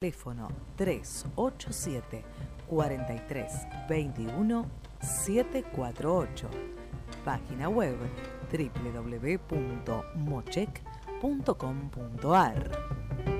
Teléfono 387 43 21 748. Página web www.mochec.com.ar.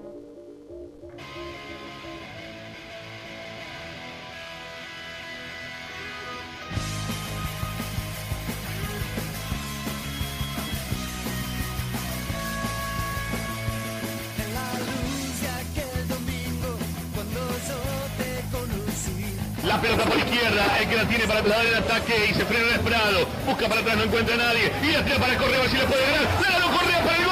Para dar el ataque y se frena el esperado. Busca para atrás, no encuentra a nadie. Y la tira para Correa, si le puede ganar. ¡La Correa para el!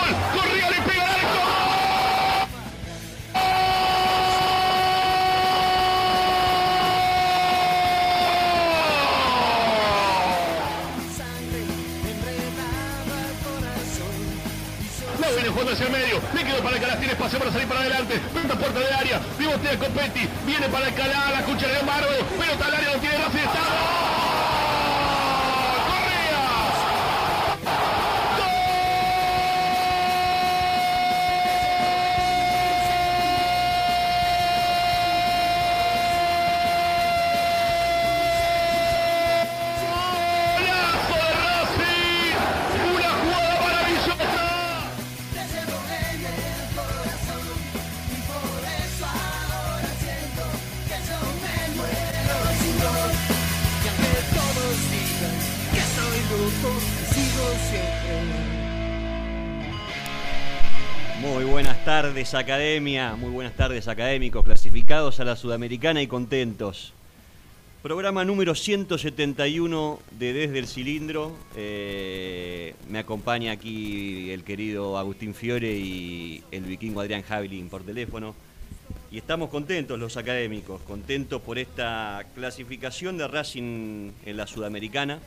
Espacio para salir para adelante, venta puerta de área, pivotea Copetti, viene para Alcalá, la cuchara de Amargo, pelota al área, no tiene Racing, está... buenas tardes academia, muy buenas tardes académicos, clasificados a la Sudamericana y contentos. Programa número 171 de Desde el Cilindro. Eh, me acompaña aquí el querido Agustín Fiore y el vikingo Adrián Javelin por teléfono. Y estamos contentos los académicos, contentos por esta clasificación de Racing en la Sudamericana,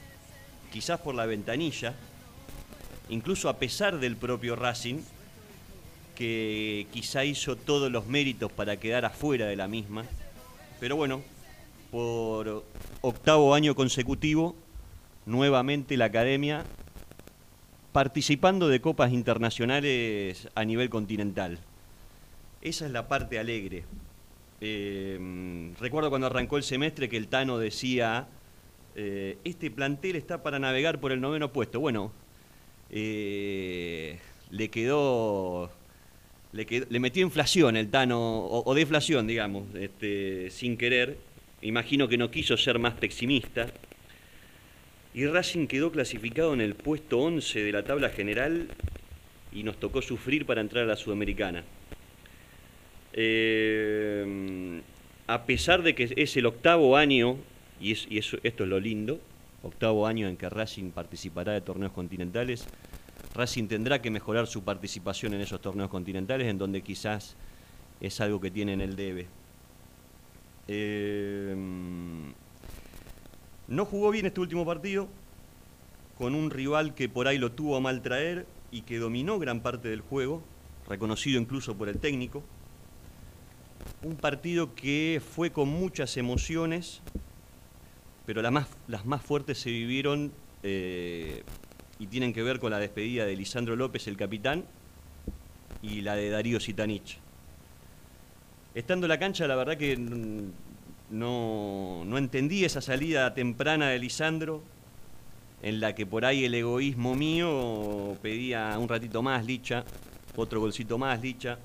quizás por la ventanilla, incluso a pesar del propio Racing, que quizá hizo todos los méritos para quedar afuera de la misma. Pero bueno, por octavo año consecutivo, nuevamente la academia participando de copas internacionales a nivel continental. Esa es la parte alegre. Eh, recuerdo cuando arrancó el semestre que el Tano decía, eh, este plantel está para navegar por el noveno puesto. Bueno, eh, le quedó le, metió inflación el Tano, o, deflación, digamos, este, sin querer. Imagino que no quiso ser más pesimista. Y Racing quedó clasificado en el puesto 11 de la tabla general y nos tocó sufrir para entrar a la Sudamericana. Eh, a pesar de que es el octavo año, y, esto es lo lindo, octavo año en que Racing participará de torneos continentales, Racing tendrá que mejorar su participación en esos torneos continentales, en donde quizás es algo que tiene en el debe. Eh, no jugó bien este último partido, con un rival que por ahí lo tuvo a mal traer y que dominó gran parte del juego, reconocido incluso por el técnico. Un partido que fue con muchas emociones, pero las más, las más fuertes se vivieron eh, y tienen que ver con la despedida de Lisandro López, el capitán, y la de Darío Sitanich. Estando en la cancha, la verdad que no, no entendí esa salida temprana de Lisandro, en la que por ahí el egoísmo mío pedía un ratito más Licha, otro golcito más Licha,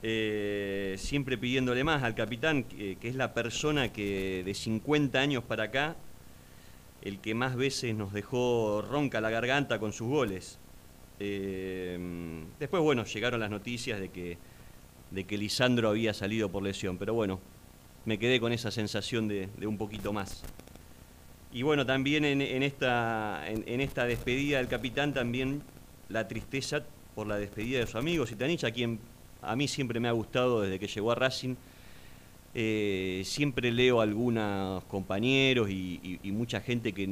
eh, siempre pidiéndole más al capitán, que, que, es la persona que de 50 años para acá el que más veces nos dejó ronca la garganta con sus goles. Eh, después, bueno, llegaron las noticias de que, de que Lisandro había salido por lesión, pero bueno, me quedé con esa sensación de, un poquito más. Y bueno, también en, esta, en, esta despedida del capitán, también la tristeza por la despedida de su amigo Sitanich, a quien a mí siempre me ha gustado desde que llegó a Racing eh, siempre leo a algunos compañeros y, mucha gente que,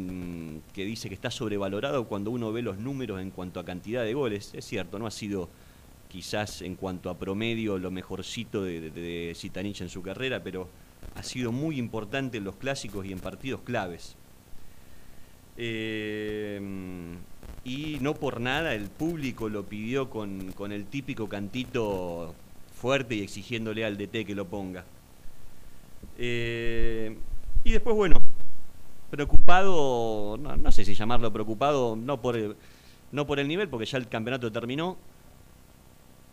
dice que está sobrevalorado cuando uno ve los números en cuanto a cantidad de goles. Es cierto, no ha sido quizás en cuanto a promedio lo mejorcito de, de, de Zitanich en su carrera, pero ha sido muy importante en los clásicos y en partidos claves. Eh, y no por nada el público lo pidió con, con, el típico cantito fuerte y exigiéndole al DT que lo ponga. Eh, y después, bueno, preocupado, no, no, sé si llamarlo preocupado, no por, el, no por el nivel, porque ya el campeonato terminó,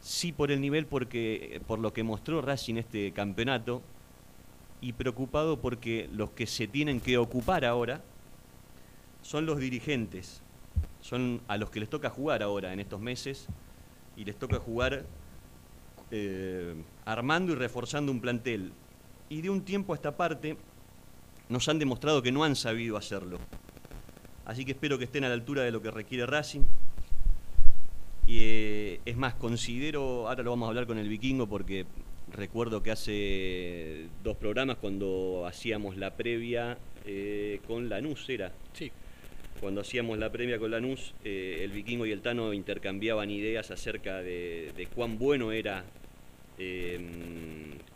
sí por el nivel porque por lo que mostró Racing este campeonato y preocupado porque los que se tienen que ocupar ahora son los dirigentes, son a los que les toca jugar ahora en estos meses y les toca jugar eh, armando y reforzando un plantel. Y de un tiempo a esta parte nos han demostrado que no han sabido hacerlo. Así que espero que estén a la altura de lo que requiere Racing. Y eh, es más, considero, ahora lo vamos a hablar con el vikingo porque recuerdo que hace dos programas cuando hacíamos la previa eh, con Lanús, ¿era? Sí cuando hacíamos la premia con Lanús, eh, el vikingo y el Tano intercambiaban ideas acerca de, de cuán bueno era eh,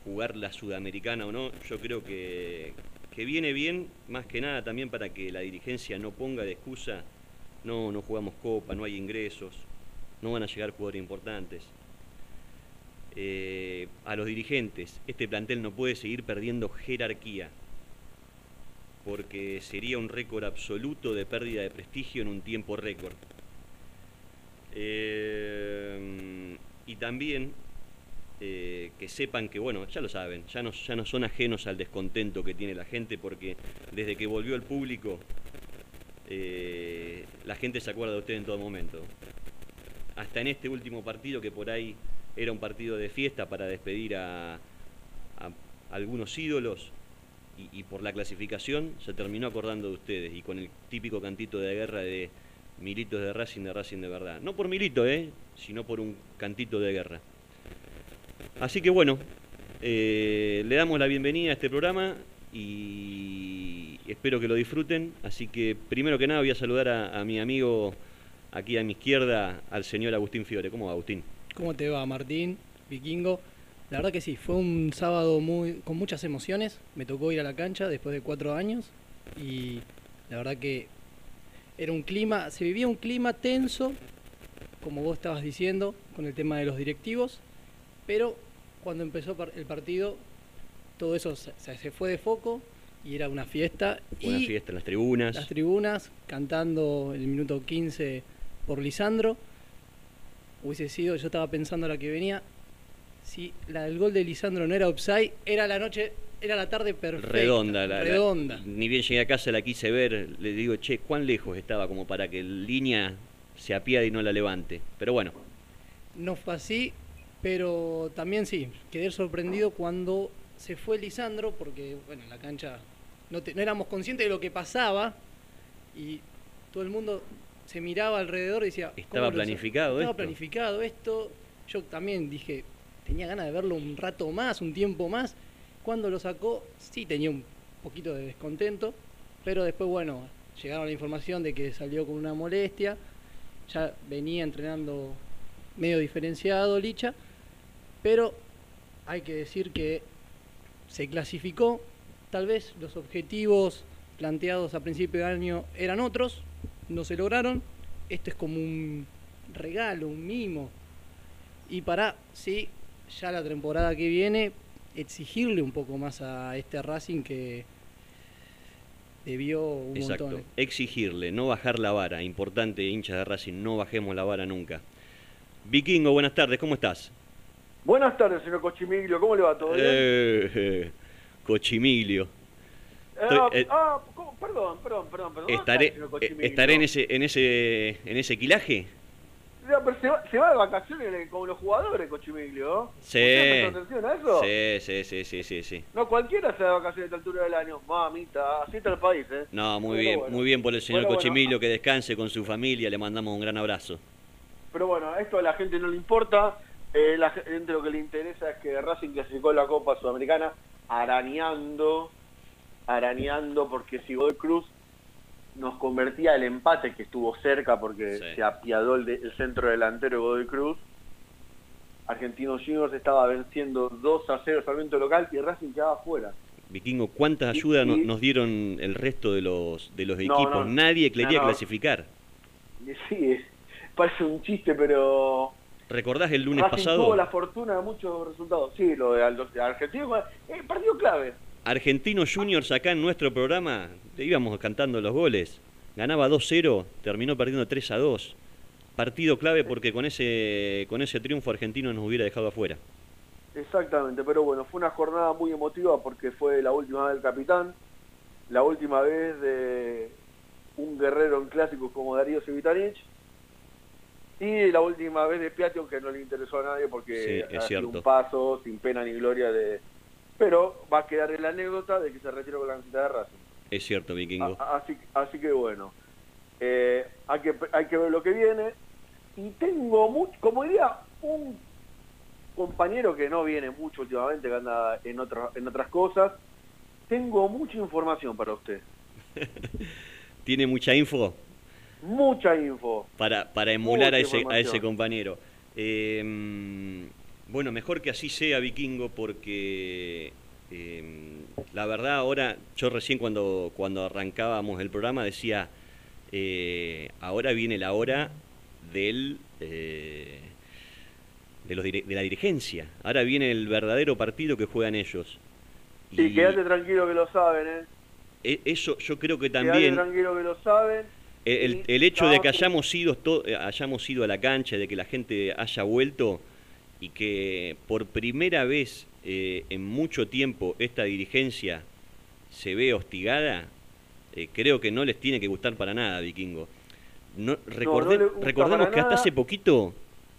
jugar la sudamericana o no. Yo creo que, que, viene bien, más que nada también para que la dirigencia no ponga de excusa, no, no jugamos copa, no hay ingresos, no van a llegar jugadores importantes. Eh, a los dirigentes, este plantel no puede seguir perdiendo jerarquía porque sería un récord absoluto de pérdida de prestigio en un tiempo récord. Eh, y también eh, que sepan que, bueno, ya lo saben, ya no, ya no son ajenos al descontento que tiene la gente, porque desde que volvió el público, eh, la gente se acuerda de usted en todo momento. Hasta en este último partido, que por ahí era un partido de fiesta para despedir a, algunos ídolos, y, y, por la clasificación se terminó acordando de ustedes y con el típico cantito de guerra de militos de Racing, de Racing de verdad. No por milito, ¿eh? sino por un cantito de guerra. Así que bueno, eh, le damos la bienvenida a este programa y espero que lo disfruten. Así que primero que nada voy a saludar a, mi amigo aquí a mi izquierda, al señor Agustín Fiore. ¿Cómo va, Agustín? ¿Cómo te va, Martín? Vikingo. La verdad que sí, fue un sábado muy, con muchas emociones. Me tocó ir a la cancha después de cuatro años y la verdad que era un clima, se vivía un clima tenso, como vos estabas diciendo, con el tema de los directivos, pero cuando empezó el partido todo eso se, se fue de foco y era una fiesta. Una y fiesta en las tribunas. Las tribunas, cantando el minuto 15 por Lisandro. Hubiese sido, yo estaba pensando la que venía, si la, el gol de Lisandro no era offside, era la noche, era la tarde perfecta. Redonda, la, redonda. La, ni bien llegué a casa la quise ver, le digo, che, ¿cuán lejos estaba como para que línea se apiade y no la levante? Pero bueno. No fue así, pero también sí, quedé sorprendido cuando se fue Lisandro, porque bueno, en la cancha no, te, no éramos conscientes de lo que pasaba y todo el mundo se miraba alrededor y decía... Estaba planificado Estaba esto. planificado esto. Yo también dije, tenía ganas de verlo un rato más, un tiempo más. Cuando lo sacó, sí tenía un poquito de descontento, pero después, bueno, llegaron la información de que salió con una molestia, ya venía entrenando medio diferenciado Licha, pero hay que decir que se clasificó, tal vez los objetivos planteados a principio de año eran otros, no se lograron, esto es como un regalo, un mimo, y para, sí, ya la temporada que viene exigirle un poco más a este Racing que debió un Exacto. montón. Exigirle, no bajar la vara. Importante, hinchas de Racing, no bajemos la vara nunca. Vikingo, buenas tardes, ¿cómo estás? Buenas tardes, señor Cochimiglio, ¿cómo le va? ¿Todo bien? Eh, eh, Cochimiglio. Ah, eh, ah, perdón, perdón, perdón, perdón. ¿Estaré, ¿Estaré en ese, en ese, en ese quilaje? No, pero se va, se va de vacaciones como los jugadores, Cochimiglio. Sí. ¿Usted prestó atención a eso? Sí, sí, sí, sí, sí, sí. No, cualquiera se va de vacaciones a esta altura del año. Mamita, así está el país, ¿eh? No, muy Pero bien, bueno. muy bien por el señor Bueno, Cochimilio, bueno. que descanse con su familia, le mandamos un gran abrazo. Pero bueno, esto a la gente no le importa. Eh, la gente lo que le interesa es que Racing clasificó la Copa Sudamericana arañando, arañando, porque si Godoy Cruz nos convertía el empate que estuvo cerca porque Sí. se apiadó el, de- el centro delantero de Godoy Cruz, Argentinos Juniors estaba venciendo 2 a 0 Sarmiento local y Racing quedaba afuera. Vikingo, ¿cuánta Y- ayuda no- y- nos dieron el resto de los, de los equipos? no, Nadie quería no. clasificar. Sí, parece un chiste, pero ¿Recordás el lunes Racing pasado? tuvo la fortuna de muchos resultados. Sí, lo de, Argentino, eh, partido clave. Argentinos Juniors acá en nuestro programa, íbamos cantando los goles. Ganaba 2-0, terminó perdiendo 3-2. Partido clave porque con ese, con ese triunfo argentino nos hubiera dejado afuera. Exactamente, pero bueno, fue una jornada muy emotiva porque fue la última vez del capitán, la última vez de un guerrero en clásicos como Darío Sevitanich y la última vez de Piatti, aunque no le interesó a nadie porque Sí, es ha sido cierto. un paso sin pena ni gloria de... Pero va a quedar en la anécdota de que se retiró con la camiseta de Racing. Es cierto, Vikingo. A- Así, así que bueno, eh, hay, que, hay que ver lo que viene. Y tengo mucho, como diría, un compañero que no viene mucho últimamente, que anda en, otra- en otras cosas. Tengo mucha información para usted. Tiene mucha info Mucha info. para, para emular a ese, a ese compañero. Eh, bueno, mejor que así sea, Vikingo, porque eh, la verdad ahora, yo recién cuando, cuando arrancábamos el programa decía, eh, ahora viene la hora del... eh, de, los de la dirigencia. Ahora viene el verdadero partido que juegan ellos. Sí, quédate tranquilo que lo saben, ¿eh? e- eso yo creo que Quédate también tranquilo que lo saben. El, Y el hecho de que hayamos ido, to- eh, hayamos ido a la cancha, de que la gente haya vuelto y que por primera vez eh, en mucho tiempo esta dirigencia se ve hostigada, eh, creo que no les tiene que gustar para nada, Vikingo. No, recordemos que hasta hace poquito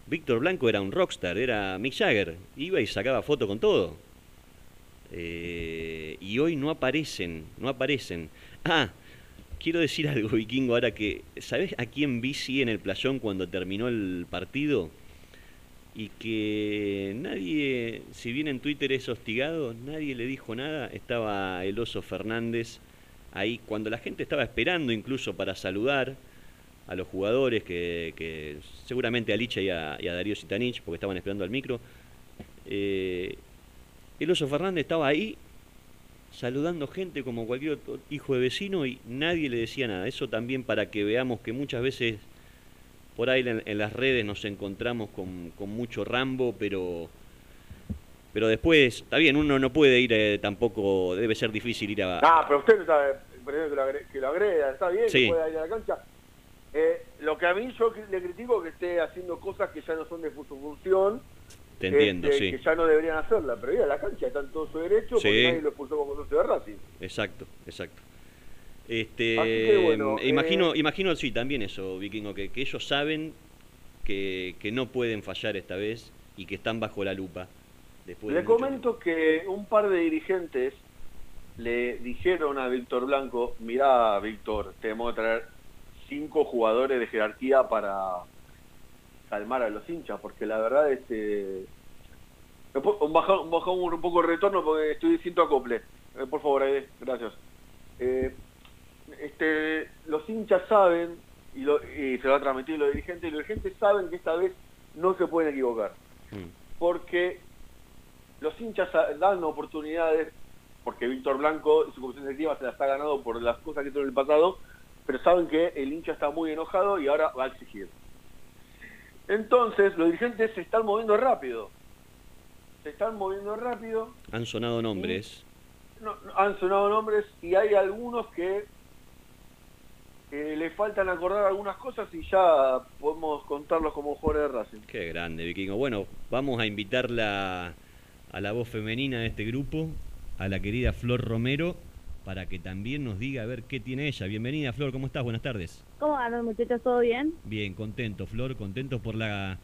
Víctor Blanco era un rockstar, era Mick Jagger, iba y sacaba foto con todo. Eh, y hoy no aparecen, no aparecen. Ah, quiero decir algo, Vikingo, ahora que, ¿sabes a quién vi sí en el playón cuando terminó el partido? Y que nadie, si bien en Twitter es hostigado, nadie le dijo nada. Estaba el oso Fernández ahí, cuando la gente estaba esperando incluso para saludar a los jugadores, que, seguramente a Licha y a, y a Darío Sitanich, porque estaban esperando al micro. Eh, el oso Fernández estaba ahí saludando gente como cualquier otro hijo de vecino y nadie le decía nada. Eso también para que veamos que muchas veces por ahí en, en las redes nos encontramos con, con mucho Rambo, pero pero después, está bien, uno no puede ir eh, tampoco, debe ser difícil ir a... Ah, pero usted no sabe, primero que lo, agre- que lo agreda, está bien, Sí. que pueda ir a la cancha. Eh, lo que a mí yo le critico es que esté haciendo cosas que ya no son de su función, te entiendo, este, sí, que ya no deberían hacerla, pero ir a la cancha está en todo su derecho Sí. porque nadie lo expulsó como socio de Racing. exacto, exacto. Este, Así que, bueno, imagino, eh, imagino, sí, también eso, Vikingo, que, que ellos saben que, que no pueden fallar esta vez y que están bajo la lupa. Después de Le comento que un par de dirigentes le dijeron a Víctor Blanco, mirá Víctor, tenemos que traer cinco jugadores de jerarquía para calmar a los hinchas, porque la verdad este ¿Me puedo- un bajón, un bajón un poco de retorno porque estoy sin acople. Eh, por favor, Aide, gracias. Eh, este, los hinchas saben, y, lo- y se lo va a transmitir los dirigentes, y los dirigentes saben que esta vez no se pueden equivocar Mm. porque los hinchas dan oportunidades, porque Víctor Blanco y su comisión directiva se las ha ganado por las cosas que hizo en el pasado, pero saben que el hincha está muy enojado y ahora va a exigir. Entonces, los dirigentes se están moviendo rápido. Se están moviendo rápido, Han sonado nombres. no- no- han sonado nombres y hay algunos que eh, le faltan acordar algunas cosas y ya podemos contarlos como jugadores de Racing. Qué grande, Vikingo. Bueno, vamos a invitarla a la voz femenina de este grupo, a la querida Flor Romero, para que también nos diga a ver qué tiene ella. Bienvenida, Flor, ¿cómo estás? Buenas tardes. ¿Cómo andan muchachos? ¿Todo bien? Bien, contento, Flor, contentos por la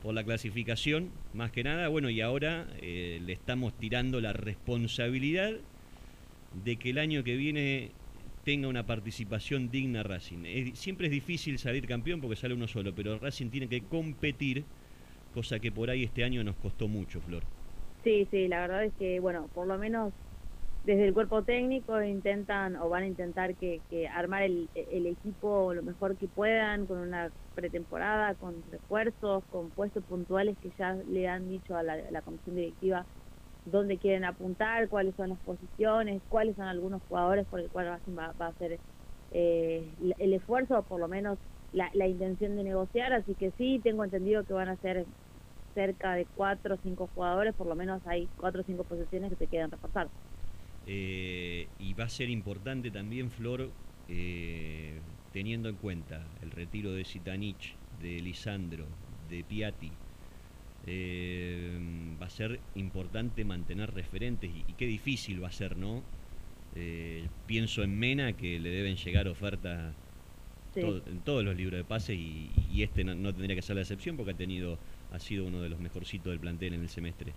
por la clasificación, más que nada. Bueno, y ahora eh, le estamos tirando la responsabilidad de que el año que viene tenga una participación digna Racing. Es- siempre es difícil salir campeón porque sale uno solo, pero Racing tiene que competir, cosa que por ahí este año nos costó mucho, Flor. Sí, sí, la verdad es que, bueno, por lo menos desde el cuerpo técnico intentan o van a intentar que, armar el, el, equipo lo mejor que puedan con una pretemporada, con refuerzos, con puestos puntuales que ya le han dicho a la, comisión directiva dónde quieren apuntar, cuáles son las posiciones, cuáles son algunos jugadores por el cual va, a hacer eh, el esfuerzo o por lo menos la, intención de negociar, así que sí, tengo entendido que van a ser cerca de cuatro o cinco jugadores, por lo menos hay cuatro o cinco posiciones que se quedan repasar. Eh, y va a ser importante también, Flor, eh, teniendo en cuenta el retiro de Sitanich, de Lisandro, de Piatti, eh, va a ser importante mantener referentes y, qué difícil va a ser, ¿no? pienso en Mena que le deben llegar ofertas en todos los libros de pase y, este no, no, tendría que ser la excepción porque ha tenido ha sido uno de los mejorcitos del plantel en el semestre.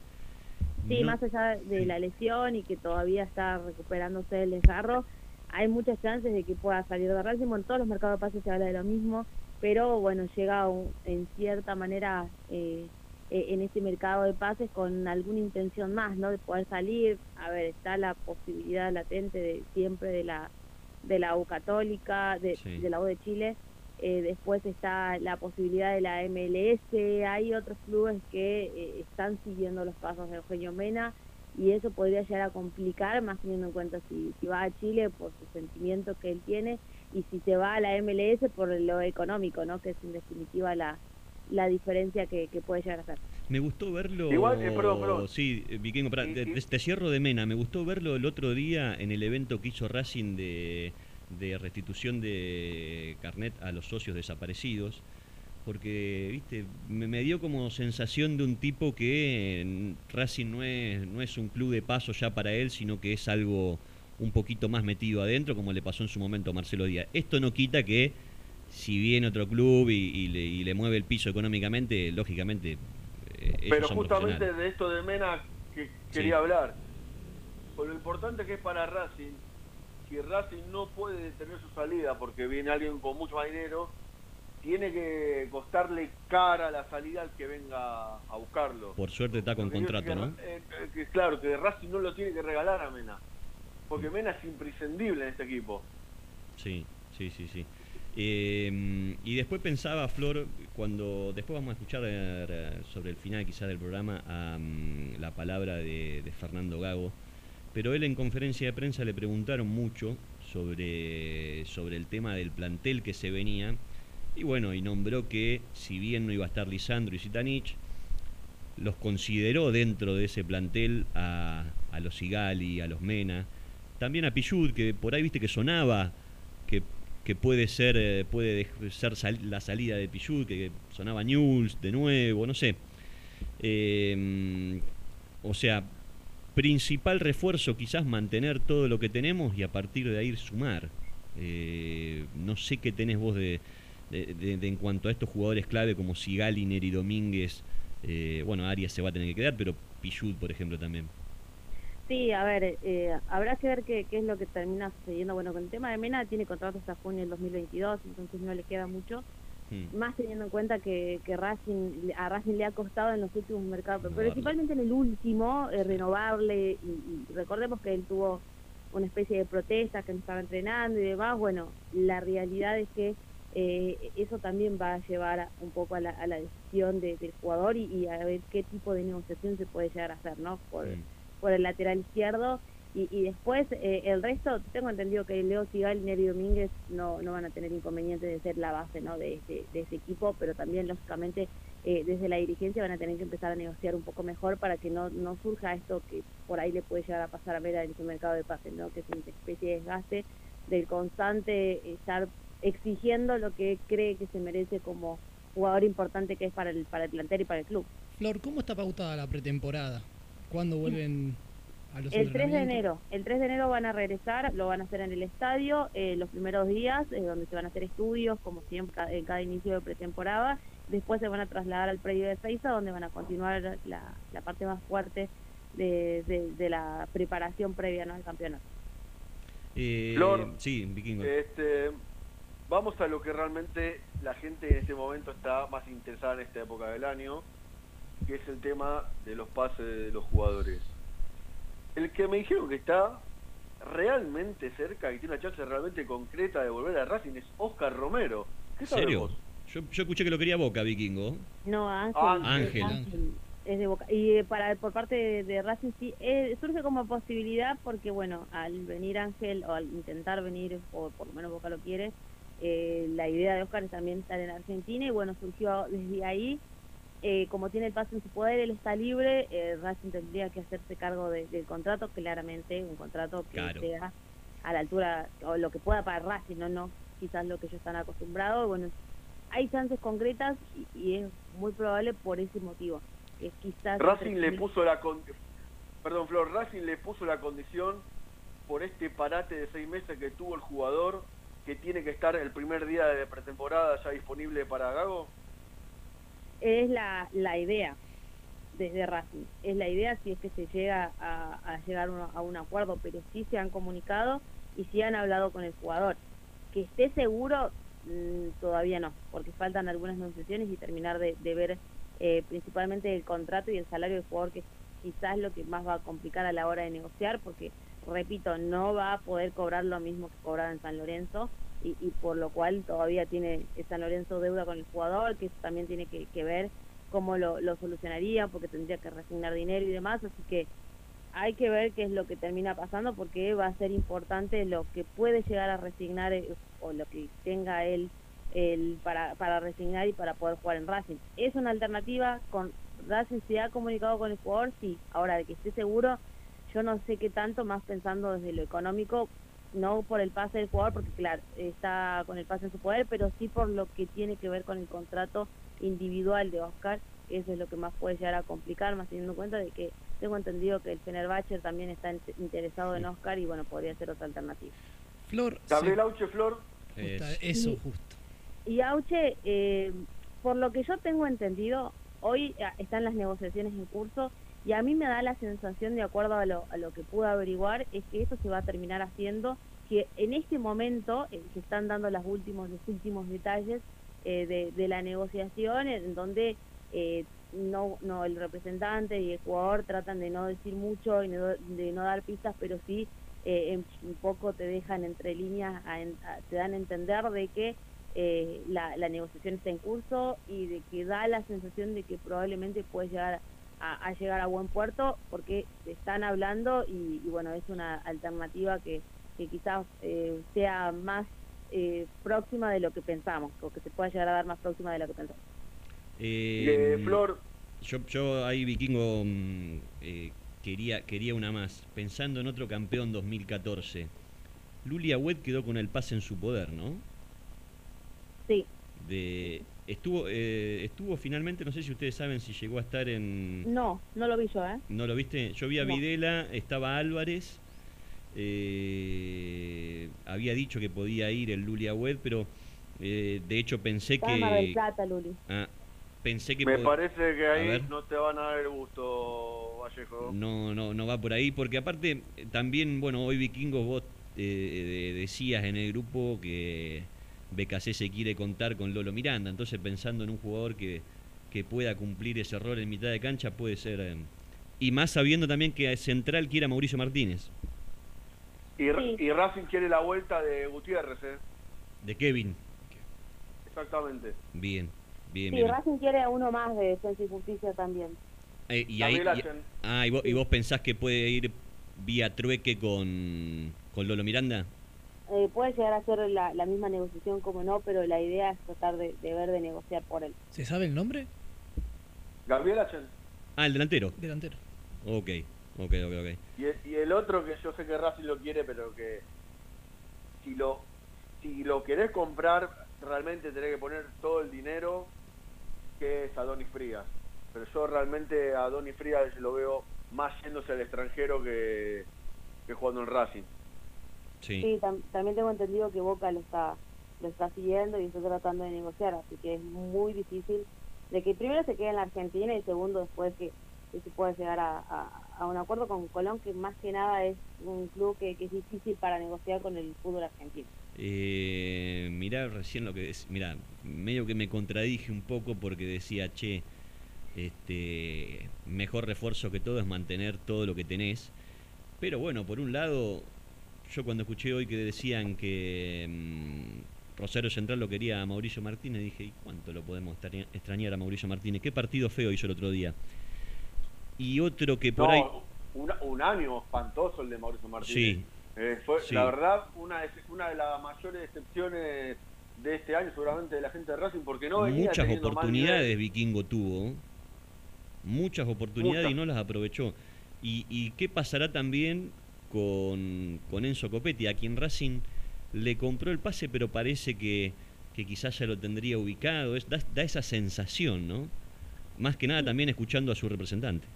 Sí, más allá de la lesión y que todavía está recuperándose del desgarro, hay muchas chances de que pueda salir de Racing. en todos los mercados de pases se habla de lo mismo, pero bueno, llega en cierta manera eh, eh, en este mercado de pases con alguna intención más, ¿no? De poder salir. A ver, está la posibilidad latente de siempre de la de la U Católica, de, de la U de Chile, eh, después está la posibilidad de la MLS, hay otros clubes que eh, están siguiendo los pasos de Eugenio Mena y eso podría llegar a complicar, más teniendo en cuenta si, si va a Chile por su sentimiento que él tiene y si se va a la MLS por lo económico, ¿no? que es en definitiva la, la diferencia que, puede llegar a ser. Me gustó verlo. Igual, eh, perdón, perdón. Sí, Vikingo, te, cierro de Mena. Me gustó verlo el otro día en el evento que hizo Racing de de restitución de carnet a los socios desaparecidos, porque viste me, dio como sensación de un tipo que Racing no es, no es un club de paso ya para él, sino que es algo un poquito más metido adentro, como le pasó en su momento a Marcelo Díaz. Esto no quita que si viene otro club y, le, mueve el piso económicamente, lógicamente... Eh, Pero justamente de esto de Mena que quería hablar. Por lo importante que es para Racing si Racing no puede detener su salida porque viene alguien con mucho más dinero, tiene que costarle cara la salida al que venga a buscarlo. Por suerte está con contrato, ¿no? Eh, eh, claro, que Racing no lo tiene que regalar a Mena, porque mm. Mena es imprescindible en este equipo. Sí, sí, sí, sí. Eh, y después pensaba, Flor, cuando después vamos a escuchar sobre el final quizá del programa la palabra de, de Fernando Gago, pero él en conferencia de prensa le preguntaron mucho sobre, sobre el tema del plantel que se venía y bueno, y nombró que si bien no iba a estar Lisandro y Zitanich, los consideró dentro de ese plantel a, a los Sigali, a los Mena, también a Pichud, que por ahí viste que sonaba que, que puede ser eh, puede ser la salida de Pichud, que sonaba News de nuevo, no sé. Eh, o sea, principal refuerzo quizás mantener todo lo que tenemos y a partir de ahí sumar. Eh, no sé qué tenés vos de, en cuanto a estos jugadores clave como Sigali, Neri Domínguez. Eh, bueno, Arias se va a tener que quedar, pero Pichut, por ejemplo, también. Sí, a ver, eh, habrá que ver qué, qué, es lo que termina sucediendo. Bueno, con el tema de Mena tiene contrato hasta junio del 2022, entonces no le queda mucho. Mm. más teniendo en cuenta que, que Racing, a Racing le ha costado en los últimos mercados, pero principalmente en el último, eh, renovarle, y, recordemos que él tuvo una especie de protesta que no estaba entrenando y demás, bueno, la realidad es que eh, eso también va a llevar un poco a la, a la decisión del jugador y, a ver qué tipo de negociación se puede llegar a hacer, ¿no? Por, por el lateral izquierdo y, después, eh, el resto, tengo entendido que Leo Sigal y Neri Domínguez no, no van a tener inconveniente de ser la base ¿no? de, de, ese equipo, pero también, lógicamente, eh, desde la dirigencia van a tener que empezar a negociar un poco mejor para que no, no surja esto que por ahí le puede llegar a pasar a ver en su mercado de pases, ¿no? que es una especie de desgaste del constante estar exigiendo lo que cree que se merece como jugador importante que es para el, para el plantel y para el club. Flor, ¿cómo está pautada la pretemporada? ¿Cuándo vuelven el 3 de enero, el 3 de enero van a regresar, lo van a hacer en el estadio, eh, los primeros días, eh, donde se van a hacer estudios, como siempre, en cada inicio de pretemporada. Después se van a trasladar al predio de Seiza, donde van a continuar la, la parte más fuerte de, de, la preparación previa ¿no? al campeonato. Eh, sí, Vikingo. Este, vamos a lo que realmente la gente en este momento está más interesada en esta época del año, que es el tema de los pases de los jugadores. El que me dijeron que está realmente cerca y tiene una chance realmente concreta de volver a Racing es Oscar Romero. ¿Qué ¿En serio? Yo, yo escuché que lo quería Boca, Vikingo. No, Ángel. Ángel. Ángel es de Boca. Y eh, para por parte de, de Racing sí, eh, surge como posibilidad porque, bueno, al venir Ángel, o al intentar venir, o por lo menos Boca lo quiere, eh, la idea de Oscar es también estar en Argentina y, bueno, surgió desde ahí. Eh, como tiene el pase en su poder, él está libre, eh, Racing tendría que hacerse cargo de- del contrato, claramente, un contrato que Claro. sea a la altura, o lo que pueda para Racing, no, no quizás lo que ellos están acostumbrados. Bueno, hay chances concretas y, y es muy probable por ese motivo. Que quizás Racing le puso la con... perdón Flor, Racing le puso la condición por este parate de seis meses que tuvo el jugador que tiene que estar el primer día de pretemporada ya disponible para Gago. Es la, la idea desde Racing. Es la idea si es que se llega a, a llegar uno- a un acuerdo, pero sí se han comunicado y sí han hablado con el jugador. Que esté seguro, mm, todavía no, porque faltan algunas negociaciones y terminar de, de ver eh, principalmente el contrato y el salario del jugador, que quizás lo que más va a complicar a la hora de negociar, porque, repito, no va a poder cobrar lo mismo que cobraba en San Lorenzo, y, y por lo cual todavía tiene San Lorenzo deuda con el jugador, que eso también tiene que, que ver cómo lo, lo solucionaría, porque tendría que resignar dinero y demás, así que hay que ver qué es lo que termina pasando, porque va a ser importante lo que puede llegar a resignar eh, o lo que tenga él el, para, para resignar y para poder jugar en Racing. Es una alternativa, con Racing se ha comunicado con el jugador, sí, ahora de que esté seguro, yo no sé qué tanto, más pensando desde lo económico, no por el pase del jugador, porque claro, está con el pase en su poder, pero sí por lo que tiene que ver con el contrato individual de Oscar, eso es lo que más puede llegar a complicar, más teniendo en cuenta de que tengo entendido que el Fenerbahce también está in- interesado en Oscar y bueno, podría ser otra alternativa. Flor, Gabriel Auche Flor, justa- Es- eso Y- justo. Y Auche, eh, por lo que yo tengo entendido, hoy eh, están las negociaciones en curso y a mí me da la sensación, de acuerdo a lo, a lo que pude averiguar, es que eso se va a terminar haciendo, que en este momento eh, se están dando los últimos, los últimos detalles eh, de, de la negociación, en donde eh, no, no el representante y el jugador tratan de no decir mucho y de no dar pistas, pero sí eh, en- un poco te dejan entre líneas, a a- te dan a entender de que eh, la, la negociación está en curso y de que da la sensación de que probablemente puede llegar a, a llegar a buen puerto porque se están hablando y, y bueno, es una alternativa que, que quizás eh, sea más eh, próxima de lo que pensamos o que se pueda llegar a dar más próxima de lo que pensamos. Eh, eh, Flor, Yo, yo ahí, Vikingo, mm, eh, quería, quería una más. Pensando en otro campeón 2014. Lulia Wed quedó con el pase en su poder, ¿no? Sí, De, estuvo, eh, estuvo finalmente, no sé si ustedes saben si llegó a estar en... no, no lo vi yo, ¿eh? ¿No lo viste? Yo vi a No. Videla, estaba Álvarez, eh, había dicho que podía ir el Lulia Wed, pero eh, de hecho pensé Está en Mar del que... Plata, Luli. ah, pensé que... me pod- parece que ahí no te van a dar el gusto, Vallejo. No, no, no va por ahí, porque aparte también, bueno, hoy Vikingos vos eh, de- decías en el grupo que BKC se quiere contar con Lolo Miranda, entonces pensando en un jugador que, que pueda cumplir ese rol en mitad de cancha puede ser... eh, y más sabiendo también que Central quiere a Mauricio Martínez, Y, Sí. y Racing quiere la vuelta de Gutiérrez, ¿eh? de Kevin. Exactamente. Bien, bien, Sí, bien. Racing quiere a uno más de Defensa y Justicia también. Eh, y, ahí, y- ah, y vos, y vos pensás que puede ir vía trueque con, con Lolo Miranda? Eh, puede llegar a ser la, la misma negociación, como no, pero la idea es tratar de, de ver de negociar por él. ¿Se sabe el nombre? Gabriel Achen. Ah, el delantero. Delantero. Ok, ok, ok, ok. Y, el- y el otro que yo sé que Racing lo quiere, pero que si lo si lo querés comprar, realmente tenés que poner todo el dinero que es Adonis Frías. Pero yo realmente a Adonis Frías lo veo más yéndose al extranjero que, que jugando en Racing. Sí. Sí, tam- también tengo entendido que Boca lo está lo está siguiendo y está tratando de negociar, así que es muy difícil de que primero se quede en la Argentina y segundo después que, que se pueda llegar a, a- a un acuerdo con Colón, que más que nada es un club que, que es difícil para negociar con el fútbol argentino. Eh, mirá recién lo que decía, mirá, medio que me contradije un poco porque decía, che, este, mejor refuerzo que todo es mantener todo lo que tenés. Pero bueno, por un lado, yo cuando escuché hoy que decían que mm, Rosario Central lo quería a Mauricio Martínez, dije, ¿y cuánto lo podemos extrañar a Mauricio Martínez? ¿Qué partido feo hizo el otro día? Y otro que por ahí... Un, año espantoso el de Mauricio Martínez. Sí. Eh, fue, La verdad, una, una de las mayores excepciones de este año, seguramente de la gente de Racing, porque no Muchas oportunidades Vikingo tuvo, muchas oportunidades y no las aprovechó. Y, ¿Y qué pasará también con, con Enzo Copetti, a quien Racing le compró el pase, pero parece que, que quizás ya lo tendría ubicado. Es, da, esa sensación, ¿no? Más que nada también escuchando a su representante.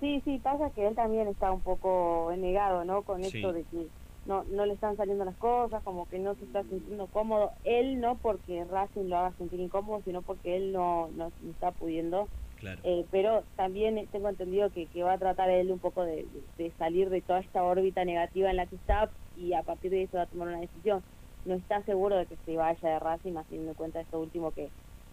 Sí, sí, pasa que él también está un poco negado, ¿no? Con esto de que no, no le están saliendo las cosas, como que no se está sintiendo cómodo. Él no porque Racing lo haga sentir incómodo, sino porque él no, no está pudiendo eh, pero también tengo entendido que, que, va a tratar él un poco de, salir de toda esta órbita negativa en la que está y a partir de eso va a tomar una decisión. No está seguro de que se vaya de Racing, más teniendo en cuenta esto último que,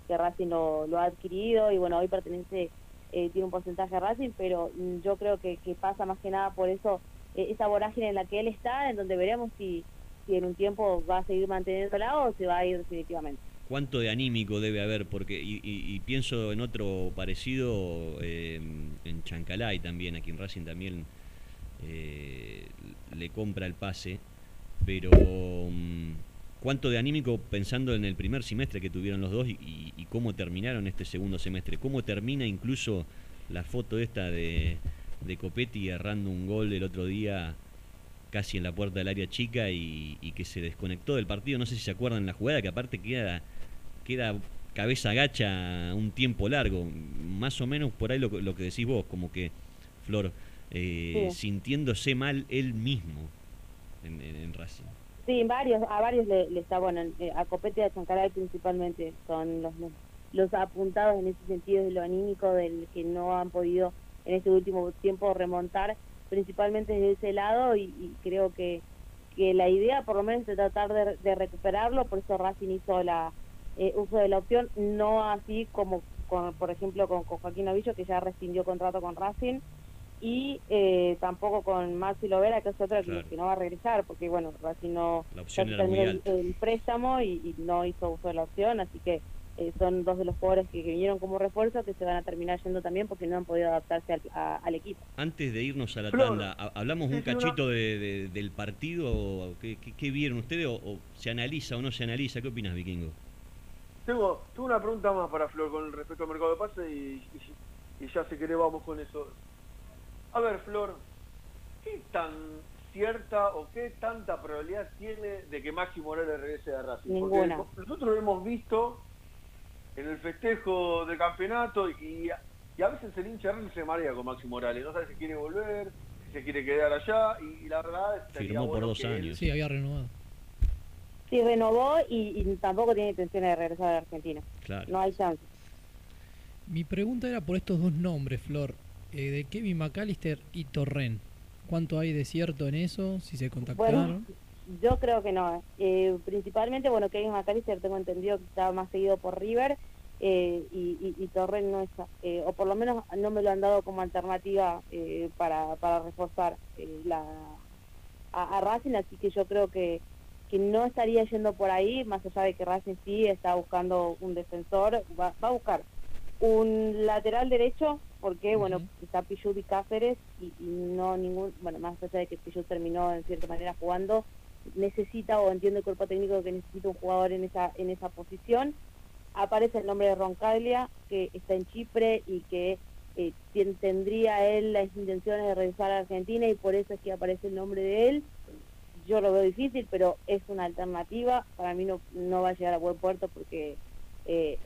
que Racing lo, ha adquirido y bueno, hoy pertenece, eh, tiene un porcentaje a Racing, pero mm, yo creo que, que pasa más que nada por eso, eh, esa vorágine en la que él está, en donde veremos si, si en un tiempo va a seguir manteniendo lado o se va a ir definitivamente cuánto de anímico debe haber, porque y, pienso en otro parecido eh, en Chancalay también, aquí en Racing también eh, le compra el pase, pero mm, cuánto de anímico pensando en el primer semestre que tuvieron los dos y, cómo terminaron este segundo semestre, cómo termina incluso la foto esta de, de Copetti errando un gol el otro día casi en la puerta del área chica y, y, que se desconectó del partido. No sé si se acuerdan la jugada, que aparte queda queda cabeza gacha un tiempo largo. Más o menos por ahí lo, lo que decís vos, como que Flor, eh, sintiéndose mal él mismo en, en, Racing. Sí, varios, a varios le, está, bueno, eh, a Copete y a Chancaray principalmente son los, los apuntados en ese sentido de lo anímico del que no han podido en este último tiempo remontar, principalmente desde ese lado y, creo que, que la idea por lo menos es tratar de, de recuperarlo, por eso Racing hizo la, eh, uso de la opción, no así como, con, por ejemplo, con, Joaquín Novillo, que ya rescindió contrato con Racing, y eh, tampoco con Maxi Lovera, que es otro que, no va a regresar, porque bueno, Racing no el, el, préstamo y, no hizo uso de la opción, así que eh, son dos de los jugadores que, vinieron como refuerzo que se van a terminar yendo también porque no han podido adaptarse al, al equipo. Antes de irnos a la tanda, ¿hablamos un cachito de, del partido? ¿Qué, qué, vieron ustedes? O, ¿O se analiza o no se analiza? ¿Qué opinas, Vikingo? Tengo, tengo una pregunta más para Flor con respecto al mercado de pase y, ya se quiere vamos con eso. A ver, Flor, ¿qué tan cierta o qué tanta probabilidad tiene de que Maxi Morales regrese a Racing? Porque nosotros lo hemos visto en el festejo del campeonato y, a veces el hincha Racing se marea con Maxi Morales, no sabe si quiere volver, si se quiere quedar allá y, la verdad... Firmó por dos años. Sí, había renovado. Sí, renovó y, tampoco tiene intenciones de regresar a Argentina. No hay chance. Mi pregunta era por estos dos nombres, Flor, eh, de Kevin McAllister y Torren. ¿Cuánto hay de cierto en eso? Si se contactaron. yo creo que no. Eh, principalmente, bueno, Kevin McAllister tengo entendido que estaba más seguido por River eh, y, Torren no está. o por lo menos no me lo han dado como alternativa para, para reforzar la, a Racing, así que yo creo que que no estaría yendo por ahí, más allá de que Racing sí está buscando un defensor, va, a buscar un lateral derecho, porque bueno, está Pichut y Cáceres y, no ningún, bueno, más allá de que Pichut terminó en cierta manera jugando, necesita o entiende el cuerpo técnico que necesita un jugador en esa, en esa posición. Aparece el nombre de Roncaglia, que está en Chipre y que eh, tendría él las intenciones de regresar a Argentina y por eso es que aparece el nombre de él yo lo veo difícil, pero es una alternativa. Para mí no, no va a llegar a buen puerto porque eh,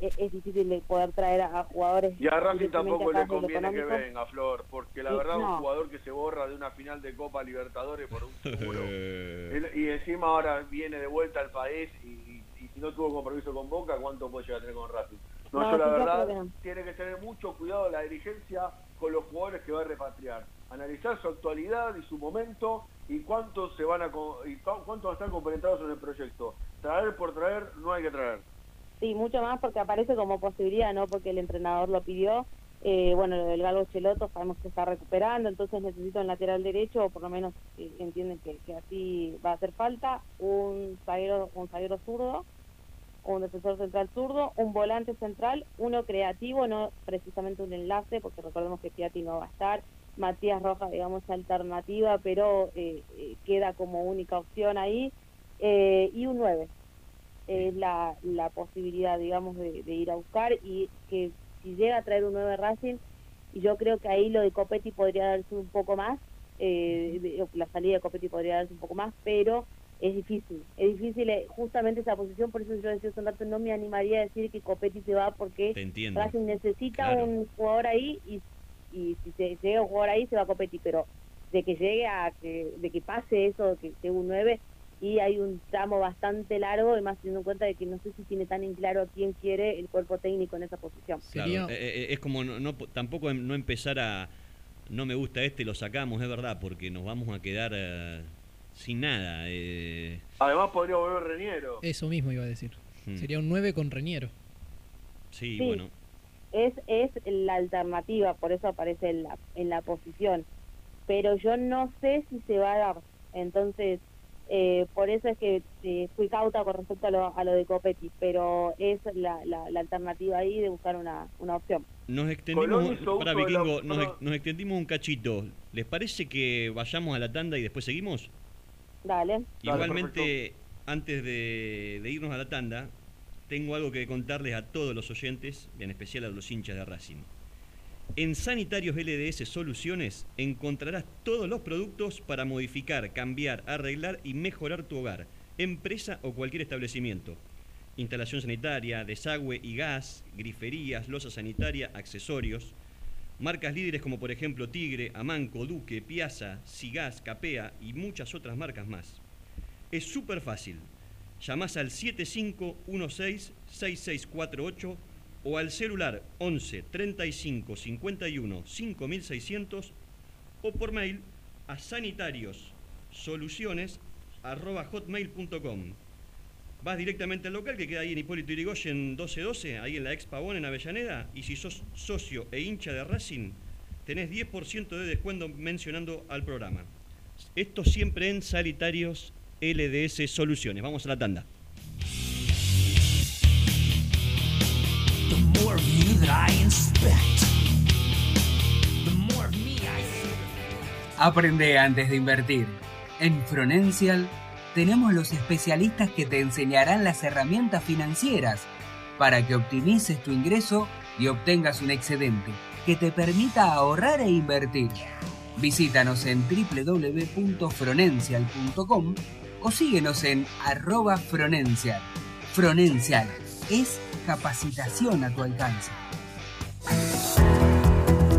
e, es difícil de poder traer a, jugadores. Y a Racing tampoco le conviene que venga, Flor, porque la verdad un jugador que se borra de una final de Copa Libertadores por un seguro. y encima ahora viene de vuelta al país y, si no tuvo compromiso con Boca, ¿cuánto puede llegar a tener con Racing? No, yo la verdad tiene que tener mucho cuidado la dirigencia con los jugadores que va a repatriar. Analizar su actualidad y su momento y cuántos se van a y cuántos estar compenetrados en el proyecto. Traer por traer no hay que traer. Sí, mucho más porque aparece como posibilidad, no porque el entrenador lo pidió. Eh, bueno, el Galgo Cheloto sabemos que está recuperando, entonces necesita un lateral derecho, o por lo menos eh, entienden que, así va a hacer falta, un zaguero, un zaguero zurdo, un defensor central zurdo, un volante central, uno creativo, no precisamente un enlace, porque recordemos que Piatti no va a estar, Matías Rojas, digamos, alternativa, pero eh, queda como única opción ahí, y un 9. Es la, la posibilidad, digamos, de, de ir a buscar y que si llega a traer un 9 Racing, y yo creo que ahí lo de Copetti podría darse un poco más, eh, la salida de Copetti podría darse un poco más, pero es difícil, es difícil eh, justamente esa posición, por eso yo decía hace un rato, no me animaría a decir que Copetti se va porque Racing necesita un jugador ahí y, y si se llega un jugador ahí se va Copetti, pero de que llegue a que, de que pase eso, que sea un 9, y hay un tramo bastante largo, además teniendo en cuenta de que no sé si tiene tan en claro a quién quiere el cuerpo técnico en esa posición. Claro, eh, eh, es como no, tampoco no empezar a no me gusta este, lo sacamos, es verdad, porque nos vamos a quedar eh, sin nada. Además podría volver Reñero. Eso mismo iba a decir. Hmm. Sería un 9 con Reñero. Sí, bueno. Es, es la alternativa, por eso aparece en la, en la posición. Pero yo no sé si se va a dar. Entonces, eh, por eso es que eh, fui cauta con respecto a lo, a lo de Copetti, pero es la, la, alternativa ahí de buscar una, una opción. Nos extendimos, para Vikingo, nos, extendimos un cachito. ¿Les parece que vayamos a la tanda y después seguimos? Dale. Igualmente, antes de, de irnos a la tanda, tengo algo que contarles a todos los oyentes, y en especial a los hinchas de Racing. En Sanitarios LDS Soluciones encontrarás todos los productos para modificar, cambiar, arreglar y mejorar tu hogar, empresa o cualquier establecimiento. Instalación sanitaria, desagüe y gas, griferías, losa sanitaria, accesorios. Marcas líderes como por ejemplo Tigre, Amanco, Duque, Piazza, Sigas, Capea y muchas otras marcas más. Es súper fácil. Llamás al 7516 6648 o al celular 11 35 51 5600 o por mail a sanitarios.soluciones@hotmail.com. Vas directamente al local que queda ahí en Hipólito Yrigoyen 1212, ahí en la Ex Pavón en Avellaneda, y si sos socio e hincha de Racing, tenés 10% de descuento mencionando al programa. Esto siempre en Sanitarios LDS Soluciones. Vamos a la tanda. Aprende antes de invertir. En Fronencial tenemos los especialistas que te enseñarán las herramientas financieras para que optimices tu ingreso y obtengas un excedente que te permita ahorrar e invertir. Visítanos en www.fronencial.com o síguenos en arroba Fronencial. Fronencial es capacitación a tu alcance.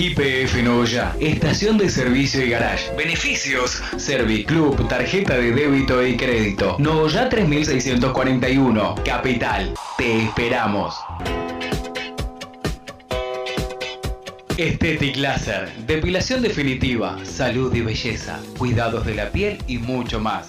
IPF Novoya, estación de servicio y garage. Beneficios: Serviclub, tarjeta de débito y crédito. Novoya 3641, Capital. Te esperamos. Estetic Laser, depilación definitiva, salud y belleza, cuidados de la piel y mucho más.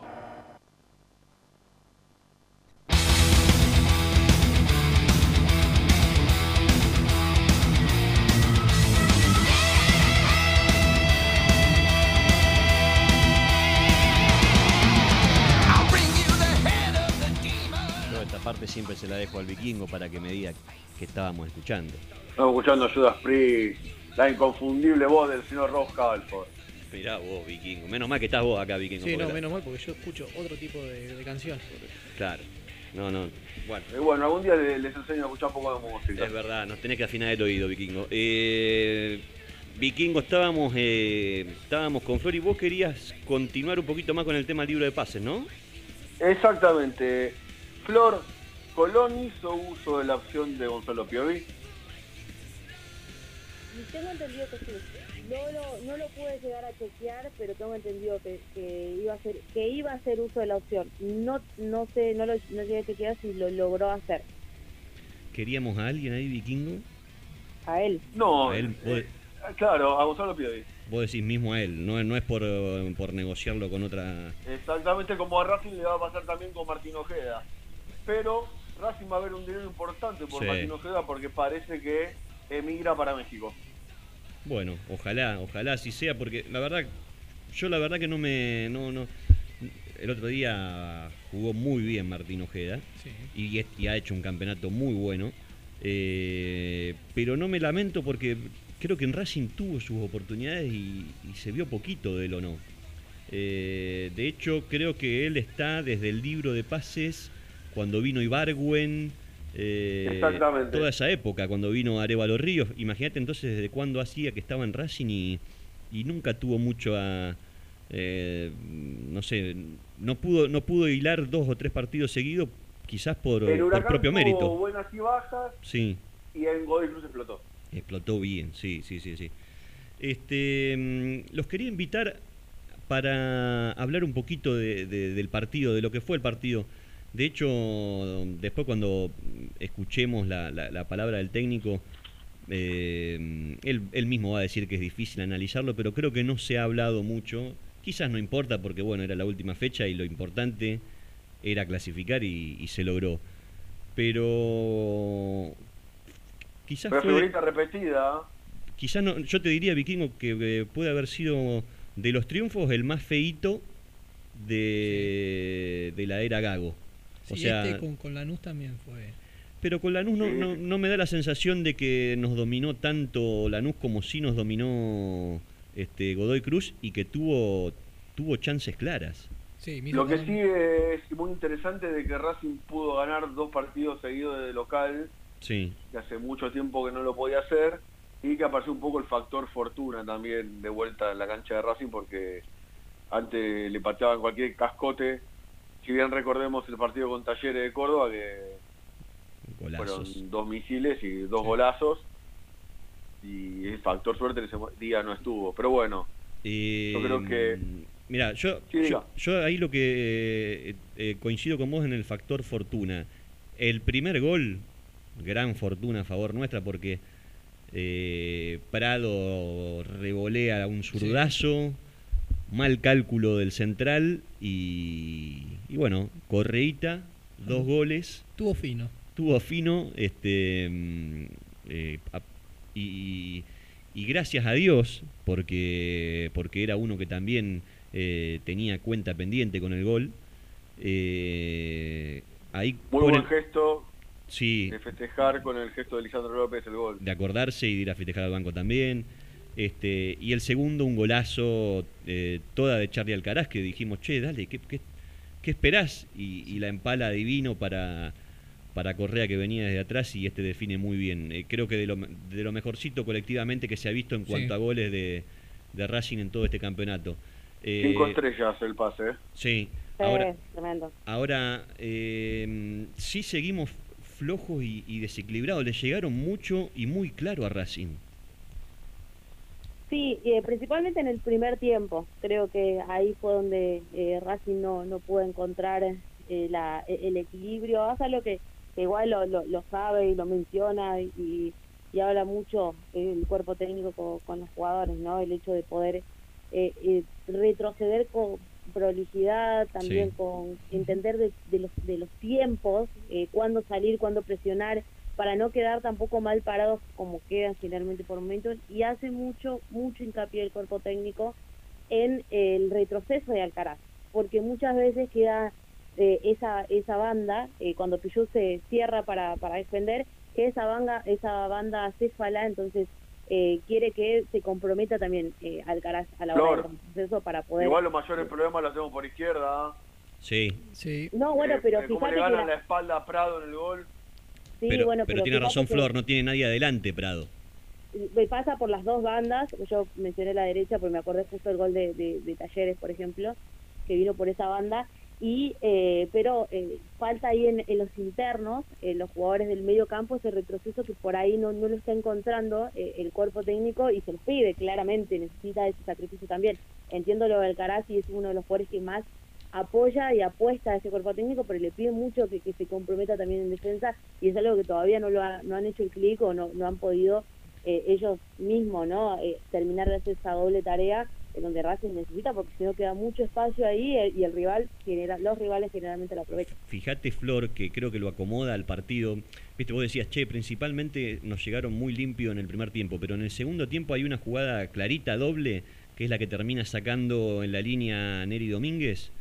Siempre se la dejo al vikingo para que me diga que estábamos escuchando. Estamos escuchando Judas Priest, la inconfundible voz del señor Ross Halford. Mirá vos, vikingo. Menos mal que estás vos acá, vikingo. Sí, no, la- menos mal porque yo escucho otro tipo de, de canciones. Claro. No, no. Bueno. Bueno, algún día les, les enseño a escuchar un poco de música. Es verdad, nos tenés que afinar el oído, Vikingo. Eh, Vikingo, estábamos, eh, estábamos con Flor y vos querías continuar un poquito más con el tema libro de pases, ¿no? Exactamente. Flor, Colón hizo uso de la opción de Gonzalo Piovi. Y tengo entendido que sí. No lo, no lo pude llegar a chequear, pero tengo entendido que, que iba a hacer que iba a hacer uso de la opción. No no sé, no lo no llegué a chequear si lo logró hacer. ¿Queríamos a alguien ahí, Vikingo? A él. No, A él, vos, eh, claro, a Gonzalo Piovi. vos decís mismo a él, no, no es por, eh, por negociarlo con otra... Exactamente como a Racing le va a pasar también con Martín Ojeda. Pero Racing va a ver un dinero importante por Sí. Martín Ojeda porque parece que emigra para México. Bueno, ojalá, ojalá así sea, porque la verdad, yo la verdad que no me... No, no, el otro día jugó muy bien Martín Ojeda y, es- y ha hecho un campeonato muy bueno, eh, pero no me lamento porque creo que en Racing tuvo sus oportunidades y, y se vio poquito de él o no. Eh, de hecho, creo que él está desde el libro de pases cuando vino Ibargüen. eh. Toda esa época, cuando vino Arevalo Ríos. Imagínate entonces desde cuándo hacía que estaba en Racing y, y nunca tuvo mucho a. eh, no sé, no pudo, no pudo hilar dos o tres partidos seguidos, quizás por, El por propio mérito. buenas y bajas Sí. y en Godoy Cruz explotó. Explotó bien, sí, sí, sí, sí. Este, mm, los quería invitar para hablar un poquito de- de- del partido, de lo que fue el partido. De hecho, después cuando escuchemos la, la- la palabra del técnico, eh, él, él mismo va a decir que es difícil analizarlo, pero creo que no se ha hablado mucho. Quizás no importa porque, bueno, era la última fecha y lo importante era clasificar y, y se logró. Pero quizás Pero fue... figurita repetida. Quizás no, yo te diría, Vikingo, que puede haber sido de los triunfos el más feíto de, de la era Gago. O Sí, sea, este con, con Lanús también fue. pero con Lanús no, no, no me da la sensación de que nos dominó tanto Lanús como sí nos dominó este Godoy Cruz y que tuvo, tuvo chances claras. Sí, Lo que sí es muy interesante de que Racing pudo ganar dos partidos seguidos de local, Sí, que hace mucho tiempo que no lo podía hacer, y que apareció un poco el factor fortuna también de vuelta en la cancha de Racing, porque antes le pateaban cualquier cascote. Si bien recordemos el partido con Talleres de Córdoba, que golazos. fueron dos misiles y dos golazos, y el factor suerte en ese día no estuvo. Pero bueno, Eh, yo creo que Mira, yo, Sí, diga. yo, yo ahí lo que eh, eh, coincido con vos en el factor fortuna. El primer gol, gran fortuna a favor nuestra porque eh, Prado revolea un zurdazo, mal cálculo del central y, y bueno, Correita, dos goles. Tuvo fino. Tuvo fino, este, mm, eh, y, y gracias a Dios, porque, porque era uno que también eh, tenía cuenta pendiente con el gol. eh, ahí muy buen gesto sí, de festejar con el gesto de Lisandro López el gol. de acordarse y de ir a festejar al banco también. Este, y el segundo, un golazo eh, toda de Charlie Alcaraz, que dijimos, che, dale, ¿qué, qué, qué esperás? Y, y la empala divino para, para Correa que venía desde atrás y este define muy bien. Eh, creo que de lo, de lo mejorcito colectivamente que se ha visto en Sí. cuanto a goles de, de Racing en todo este campeonato. Eh, Cinco estrellas el pase. ¿eh? Sí, Sí, ahora, tremendo. Ahora, eh, sí seguimos flojos y, y desequilibrados. Le llegaron mucho y muy claro a Racing. Sí, eh, principalmente en el primer tiempo. Creo que ahí fue donde eh, Racing no, no pudo encontrar eh, la, el equilibrio. Es algo que, que igual lo, lo, lo sabe y lo menciona y, y habla mucho el cuerpo técnico con, los jugadores, ¿no? El hecho de poder eh, eh, retroceder con prolijidad, también con entender de, los, de los tiempos, eh, cuándo salir, cuándo presionar, para no quedar tampoco mal parados como quedan generalmente por momentos, y hace mucho, mucho hincapié el cuerpo técnico en el retroceso de Alcaraz, porque muchas veces queda esa, esa banda, cuando Pillú se cierra para, para defender, que esa banda, esa banda céfala, entonces eh, quiere que se comprometa también eh, Alcaraz a la hora del proceso para poder... Igual los mayores problemas los hacemos por izquierda. ¿ah? Sí. sí. No, bueno, pero eh, fíjate le ganan la... espalda a Prado en el gol. Sí, pero, bueno, pero, tiene razón Flor, no tiene nadie adelante Prado. Me pasa por las dos bandas, yo mencioné la derecha porque me acordé justo el gol de, de Talleres, por ejemplo, que vino por esa banda, y eh, pero eh, falta ahí en, los internos, en los jugadores del medio campo, ese retroceso que por ahí no, no lo está encontrando eh, el cuerpo técnico y se los pide claramente, necesita ese sacrificio también. Entiendo lo del Caraz y es uno de los jugadores que más apoya y apuesta a ese cuerpo técnico, pero le pide mucho que, se comprometa también en defensa y es algo que todavía no lo no han hecho el clic o no, no han podido ellos mismos no terminar de hacer esa doble tarea en donde Racing necesita, porque si no queda mucho espacio ahí eh, y el rival, genera, los rivales generalmente lo aprovechan. Fíjate, Flor, que creo que lo acomoda al partido. Viste, vos decías, che, principalmente nos llegaron muy limpio en el primer tiempo, pero en el segundo tiempo hay una jugada clarita, doble, que es la que termina sacando en la línea Neri Domínguez.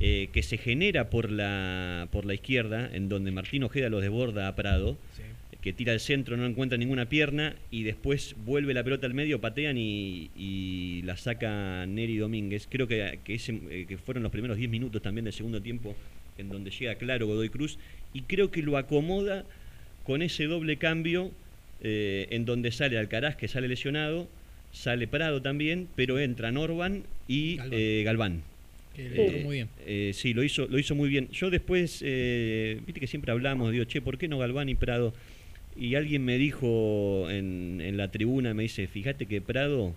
Eh, que se genera por la por la izquierda, en donde Martín Ojeda lo desborda a Prado. Sí que tira al centro, no encuentra ninguna pierna y después vuelve la pelota al medio, patean y, la saca Neri Domínguez. Creo que, eh, que, fueron los primeros 10 minutos también del segundo tiempo en donde llega claro Godoy Cruz y creo que lo acomoda con ese doble cambio eh, en donde sale Alcaraz que sale lesionado, sale Prado también, pero entra Norban y Galván. Eh, muy bien. sí, lo hizo, lo hizo muy bien. Yo después, viste que siempre hablamos, digo, che, ¿por qué no Galván y Prado? Y alguien me dijo en, en la tribuna, me dice, fíjate que Prado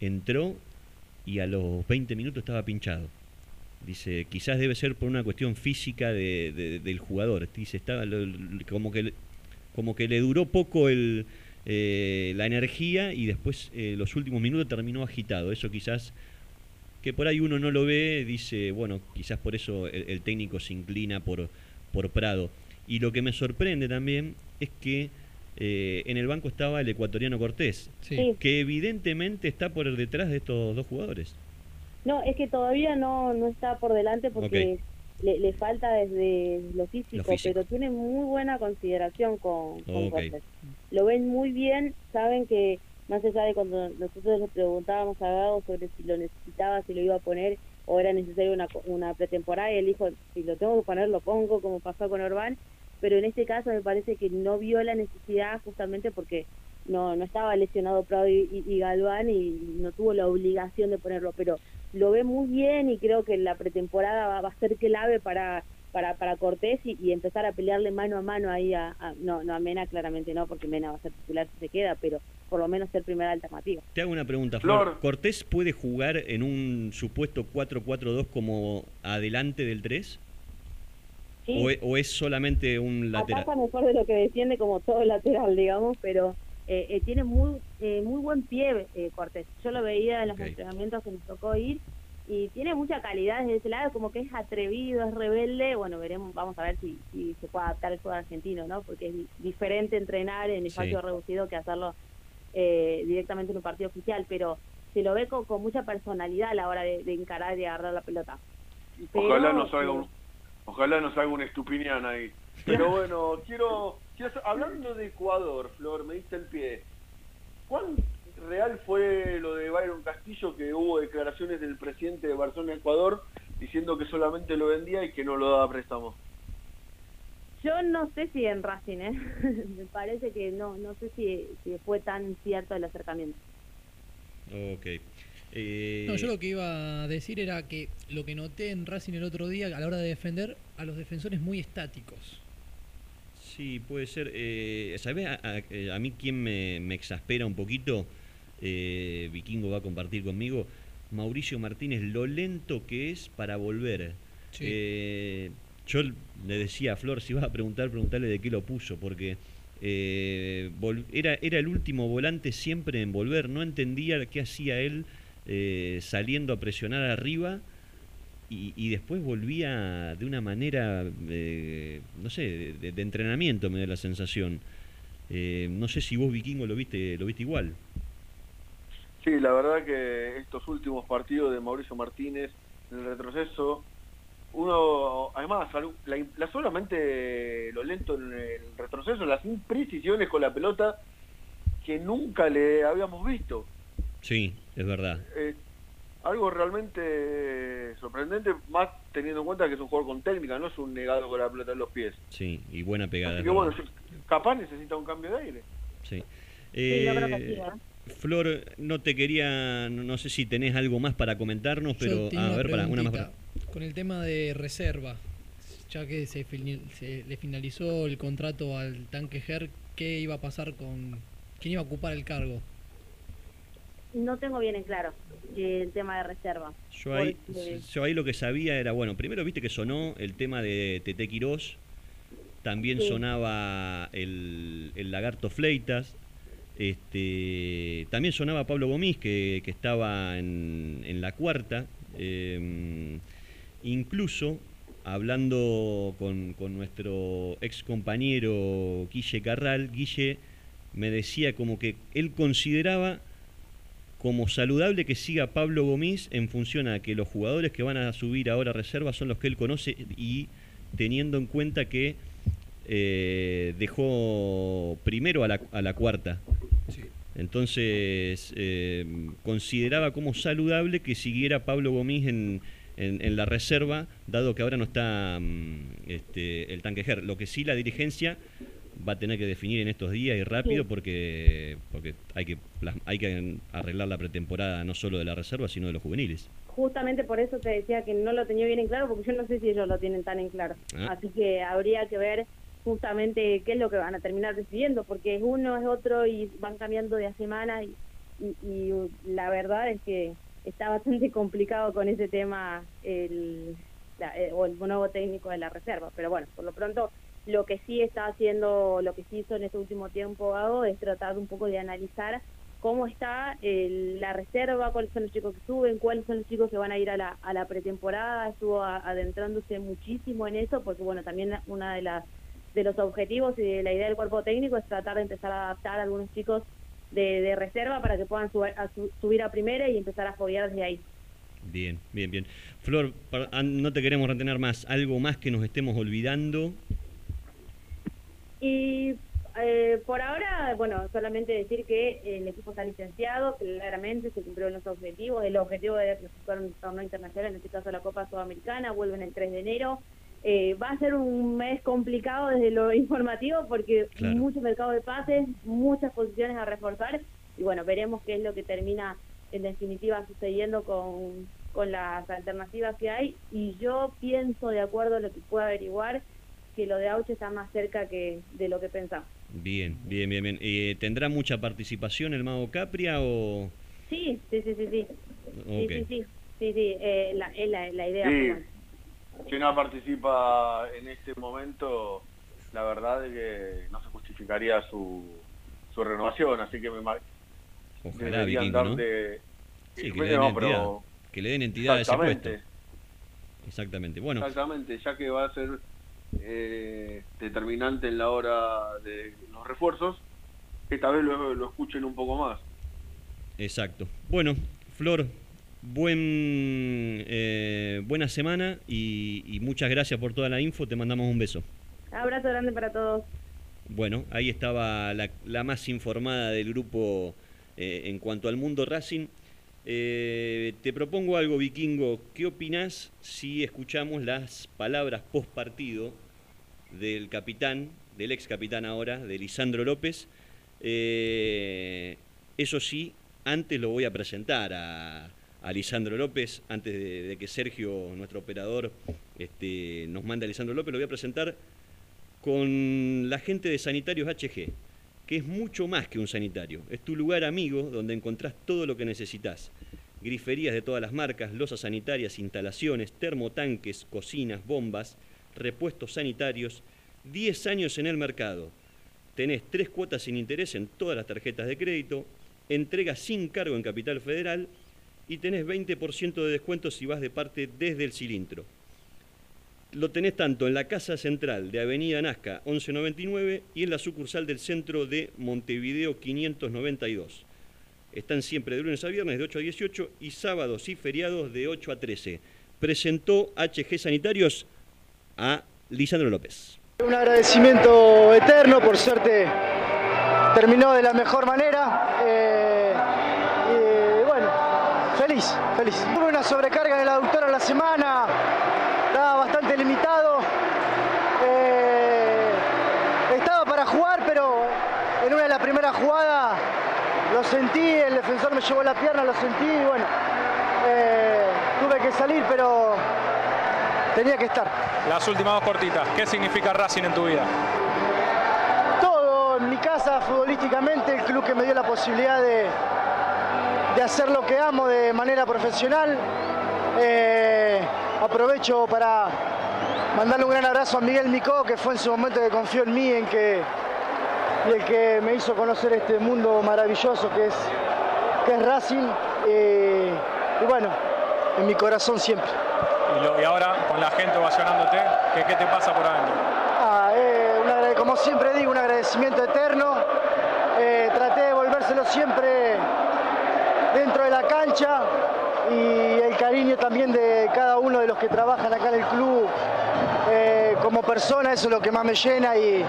entró y a los 20 minutos estaba pinchado. Dice, quizás debe ser por una cuestión física de, del jugador. Dice, estaba como que como que le duró poco el, eh, la energía y después eh, los últimos minutos terminó agitado. Eso quizás que por ahí uno no lo ve, dice, bueno, quizás por eso el, técnico se inclina por, por Prado. Y lo que me sorprende también es que eh, en el banco estaba el ecuatoriano Cortés, que evidentemente está por detrás de estos dos jugadores. No, es que todavía no, no está por delante porque le, falta desde lo físico, pero tiene muy buena consideración con, Cortés. Lo ven muy bien, saben que más allá de cuando nosotros le preguntábamos a Gago sobre si lo necesitaba, si lo iba a poner o era necesario una, una pretemporada, y él dijo, si lo tengo que poner, lo pongo, como pasó con Orbán, pero en este caso me parece que no vio la necesidad justamente porque no, no estaba lesionado Prado y, Galván y no tuvo la obligación de ponerlo, pero lo ve muy bien y creo que la pretemporada va, a ser clave para para, para Cortés y, empezar a pelearle mano a mano ahí a, no, no a Mena claramente no, porque Mena va a ser titular si se queda, pero por lo menos ser primera alternativa. Te hago una pregunta, Flor. ¿Cortés puede jugar en un supuesto 4-4-2 como adelante del 3? E, o, es solamente un lateral? Pasa mejor de lo que defiende como todo lateral, digamos, pero eh, eh, tiene muy eh, muy buen pie Cortés. Yo lo veía en los entrenamientos que nos tocó ir y tiene mucha calidad desde ese lado, como que es atrevido, es rebelde. Bueno, veremos, vamos a ver si, si se puede adaptar al juego argentino, ¿no? Porque es diferente entrenar en espacio reducido que hacerlo directamente en un partido oficial, pero se lo ve con, mucha personalidad a la hora de, encarar y agarrar la pelota. Ojalá no salga un Ojalá nos haga un estupinián ahí. Pero bueno, quiero, hablando de Ecuador, Flor, me diste el pie. ¿Cuán real fue lo de Byron Castillo que hubo declaraciones del presidente de Barcelona Ecuador diciendo que solamente lo vendía y que no lo daba préstamo? Yo no sé si en Racing, ¿eh? me parece que no, no sé si, si fue tan cierto el acercamiento. Ok. Eh, no, yo lo que iba a decir era que lo que noté en Racing el otro día a la hora de defender a los defensores muy estáticos. Sí, puede ser. Eh, ¿Sabes a, mí quién me, exaspera un poquito? Eh, Vikingo va a compartir conmigo. Mauricio Martínez, lo lento que es para volver. Yo le decía a Flor, si vas a preguntar, preguntarle de qué lo puso, porque eh, era, era el último volante siempre en volver, no entendía qué hacía él eh, saliendo a presionar arriba y, después volvía de una manera, eh, no sé, de, entrenamiento me da la sensación. no sé si vos vikingo lo viste, lo viste igual. Sí, la verdad que estos últimos partidos de Mauricio Martínez en el retroceso uno, además, la, solamente lo lento en el retroceso, las imprecisiones con la pelota que nunca le habíamos visto. Sí, es verdad. Eh, algo realmente sorprendente, más teniendo en cuenta que es un jugador con técnica, no es un negado con la pelota en los pies. Sí, y buena pegada. bueno, capaz necesita un cambio de aire. Sí. Eh, Flor, no te quería, no sé si tenés algo más para comentarnos, pero a ver, para una más con el tema de reserva, ya que se, le finalizó el contrato al tanque GER, ¿qué iba a pasar con quién iba a ocupar el cargo? No tengo bien en claro el tema de reserva. Yo ahí, yo ahí lo que sabía era, bueno, primero viste que sonó el tema de Tete Quirós, también sonaba el, el, Lagarto Fleitas, este, también sonaba Pablo Gomis, que, que estaba en, en la cuarta. Eh, Incluso, hablando con, nuestro ex compañero Guille Carral, Guille me decía como que él consideraba como saludable que siga Pablo Gomis en función a que los jugadores que van a subir ahora a reserva son los que él conoce y teniendo en cuenta que eh, dejó primero a la, a la cuarta. Entonces eh, consideraba como saludable que siguiera Pablo Gomis en, en, la reserva, dado que ahora no está mm, este, el tanquejer. Lo que sí la dirigencia va a tener que definir en estos días y rápido porque porque hay que hay que arreglar la pretemporada no solo de la reserva sino de los juveniles justamente por eso te decía que no lo tenía bien en claro porque yo no sé si ellos lo tienen tan en claro ah. así que habría que ver justamente qué es lo que van a terminar decidiendo porque es uno es otro y van cambiando de a semana y, y la verdad es que está bastante complicado con ese tema el, eh, o el nuevo técnico de la reserva. Pero bueno, por lo pronto lo que sí está haciendo, lo que sí hizo en este último tiempo Gago es tratar un poco de analizar cómo está la reserva, cuáles son los chicos que suben, cuáles son los chicos que van a ir a la, a la pretemporada, estuvo adentrándose muchísimo en eso, porque bueno, también una de las de los objetivos y de la idea del cuerpo técnico es tratar de empezar a adaptar a algunos chicos de, reserva para que puedan subir a primera y empezar a foguear desde ahí. Bien, bien, bien. Flor, ah, no te queremos retener más. ¿Algo más que nos estemos olvidando? Y eh, por ahora, bueno, solamente decir que el equipo está licenciado, claramente se cumplieron los objetivos. El objetivo de clasificar un torneo internacional, en este caso la Copa Sudamericana, vuelven el 3 de enero. Eh, va a ser un mes complicado desde lo informativo porque mucho mercado de pases, muchas posiciones a reforzar y bueno, veremos qué es lo que termina en definitiva sucediendo con, con las alternativas que hay y yo pienso, de acuerdo a lo que puedo averiguar, que lo de Auche está más cerca que de lo que pensamos. Bien, bien, bien, bien. Eh, ¿Tendrá mucha participación el Mago Capria o...? Sí, sí, sí, sí, sí. Sí, sí, sí, sí, sí, eh, la, es la, la idea si no participa en este momento, la verdad es que no se justificaría su, su renovación, así que me Ojalá, ¿no? Sí, que, le den entidad, que le den entidad a ese puesto. Exactamente, bueno. Exactamente, ya que va a ser eh, determinante en la hora de los refuerzos, esta vez lo, lo escuchen un poco más. Exacto. Bueno, Flor, Buen, eh, buena semana y, muchas gracias por toda la info. Te mandamos un beso. Abrazo grande para todos. Bueno, ahí estaba la, más informada del grupo eh, en cuanto al mundo Racing. Eh, te propongo algo, Vikingo. ¿Qué opinás si escuchamos las palabras post partido del capitán, del ex capitán ahora, de Lisandro López? eso sí, antes lo voy a presentar a, a Lisandro López, antes de, que Sergio, nuestro operador, este, nos mande a Lisandro López, lo voy a presentar con la gente de Sanitarios HG, que es mucho más que un sanitario. Es tu lugar amigo donde encontrás todo lo que necesitas. Griferías de todas las marcas, losas sanitarias, instalaciones, termotanques, cocinas, bombas, repuestos sanitarios. 10 años en el mercado tenés tres cuotas sin interés en todas las tarjetas de crédito, entrega sin cargo en Capital Federal y tenés 20% de descuento si vas de parte desde el cilindro. Lo tenés tanto en la Casa Central de Avenida Nazca 1199 y en la sucursal del centro de Montevideo 592. Están siempre de lunes a viernes de 8 a 18 y sábados y feriados de 8 a 13. Presentó HG Sanitarios a Lisandro López. Un agradecimiento eterno, por suerte terminó de la mejor manera. Eh, feliz, feliz. Tuve una sobrecarga en la doctora la semana, estaba bastante limitado. Eh, estaba para jugar, pero en una de las primeras jugadas lo sentí, el defensor me llevó la pierna, lo sentí y bueno, eh, tuve que salir, pero tenía que estar. Las últimas dos cortitas, ¿qué significa Racing en tu vida? Todo en mi casa, futbolísticamente, el club que me dio la posibilidad de, de hacer lo que amo de manera profesional. Eh, aprovecho para mandarle un gran abrazo a Miguel Micó, que fue en su momento que confió en mí, en que y el que me hizo conocer este mundo maravilloso que es, que es Racing. Eh, y bueno, en mi corazón siempre. Y, ahora, con la gente ovacionándote, ¿qué, ¿qué, te pasa por adentro? Ah, eh, como siempre digo, un agradecimiento eterno. Traté de volvérselo siempre dentro de la cancha y el cariño también de cada uno de los que trabajan acá en el club como persona, eso es lo que más me llena y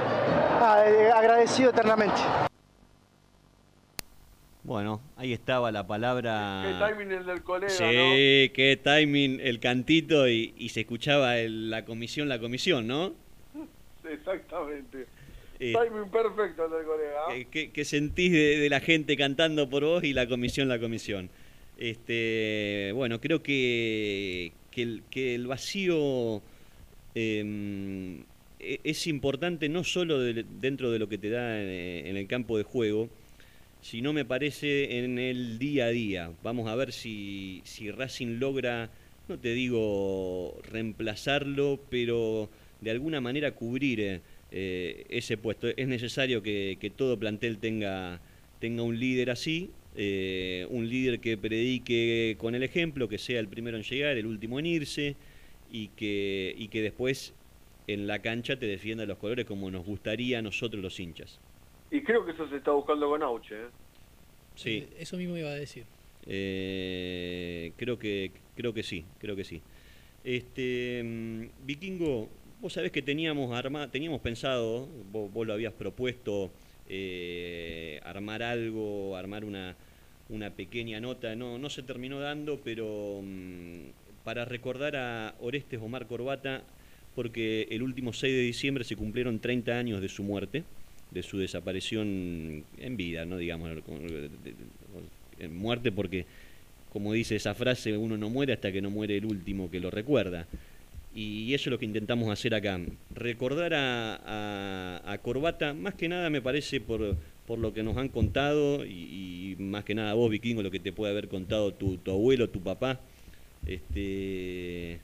Ah, eh, agradecido eternamente. Bueno, ahí estaba la palabra. Qué timing el del colega, Sí, qué timing el cantito y, se escuchaba la comisión, la comisión, ¿no? Exactamente. Eh, timing perfecto el del colega. ¿Qué, sentís de, la gente cantando por vos y la comisión, la comisión? Este, bueno, creo que, que, el, vacío em, e-, es importante no solo dentro de lo que te da en, el campo de juego, sino me parece en el día a día. Vamos a ver si, si Racing logra, no te digo reemplazarlo, pero de alguna manera cubrir eh, ese puesto. Es necesario que, todo plantel tenga, tenga un líder así, eh, un líder que predique con el ejemplo, que sea el primero en llegar, el último en irse, y que, y que después en la cancha te defienda los colores como nos gustaría a nosotros los hinchas. Y creo que eso se está buscando con Auche. ¿eh? Sí. Eso mismo iba a decir. Eh, creo que creo que sí, creo que sí. Este mm, Vikingo, vos sabés que teníamos arma, teníamos pensado, vos, lo habías propuesto armar algo, armar una, una pequeña nota, no, no se terminó dando, pero mm, para recordar a Orestes Omar Corbata, porque el último 6 de diciembre se cumplieron 30 años de su muerte, de su desaparición en vida, no digamos en muerte porque como dice esa frase, uno no muere hasta que no muere el último que lo recuerda. Y eso es lo que intentamos hacer acá. Recordar a, Corbata, más que nada me parece por, por lo que nos han contado, y, más que nada vos, Vikingo, lo que te puede haber contado tu, tu abuelo, tu papá. Este,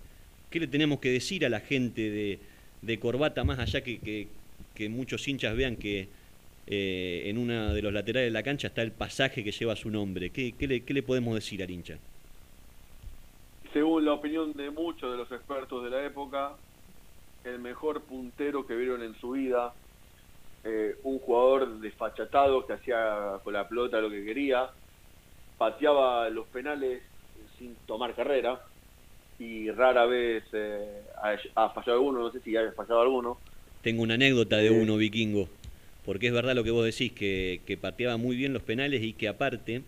¿Qué le tenemos que decir a la gente de, Corbata, más allá que, que, muchos hinchas vean que eh, en una de los laterales de la cancha está el pasaje que lleva su nombre? ¿Qué, le, qué le podemos decir al hincha? Según la opinión de muchos de los expertos de la época, el mejor puntero que vieron en su vida, eh, un jugador desfachatado que hacía con la pelota lo que quería, pateaba los penales sin tomar carrera, y rara vez eh, ha, fallado alguno, no sé si ha fallado alguno. Tengo una anécdota de uno, vikingo, porque es verdad lo que vos decís, que, que pateaba muy bien los penales y que aparte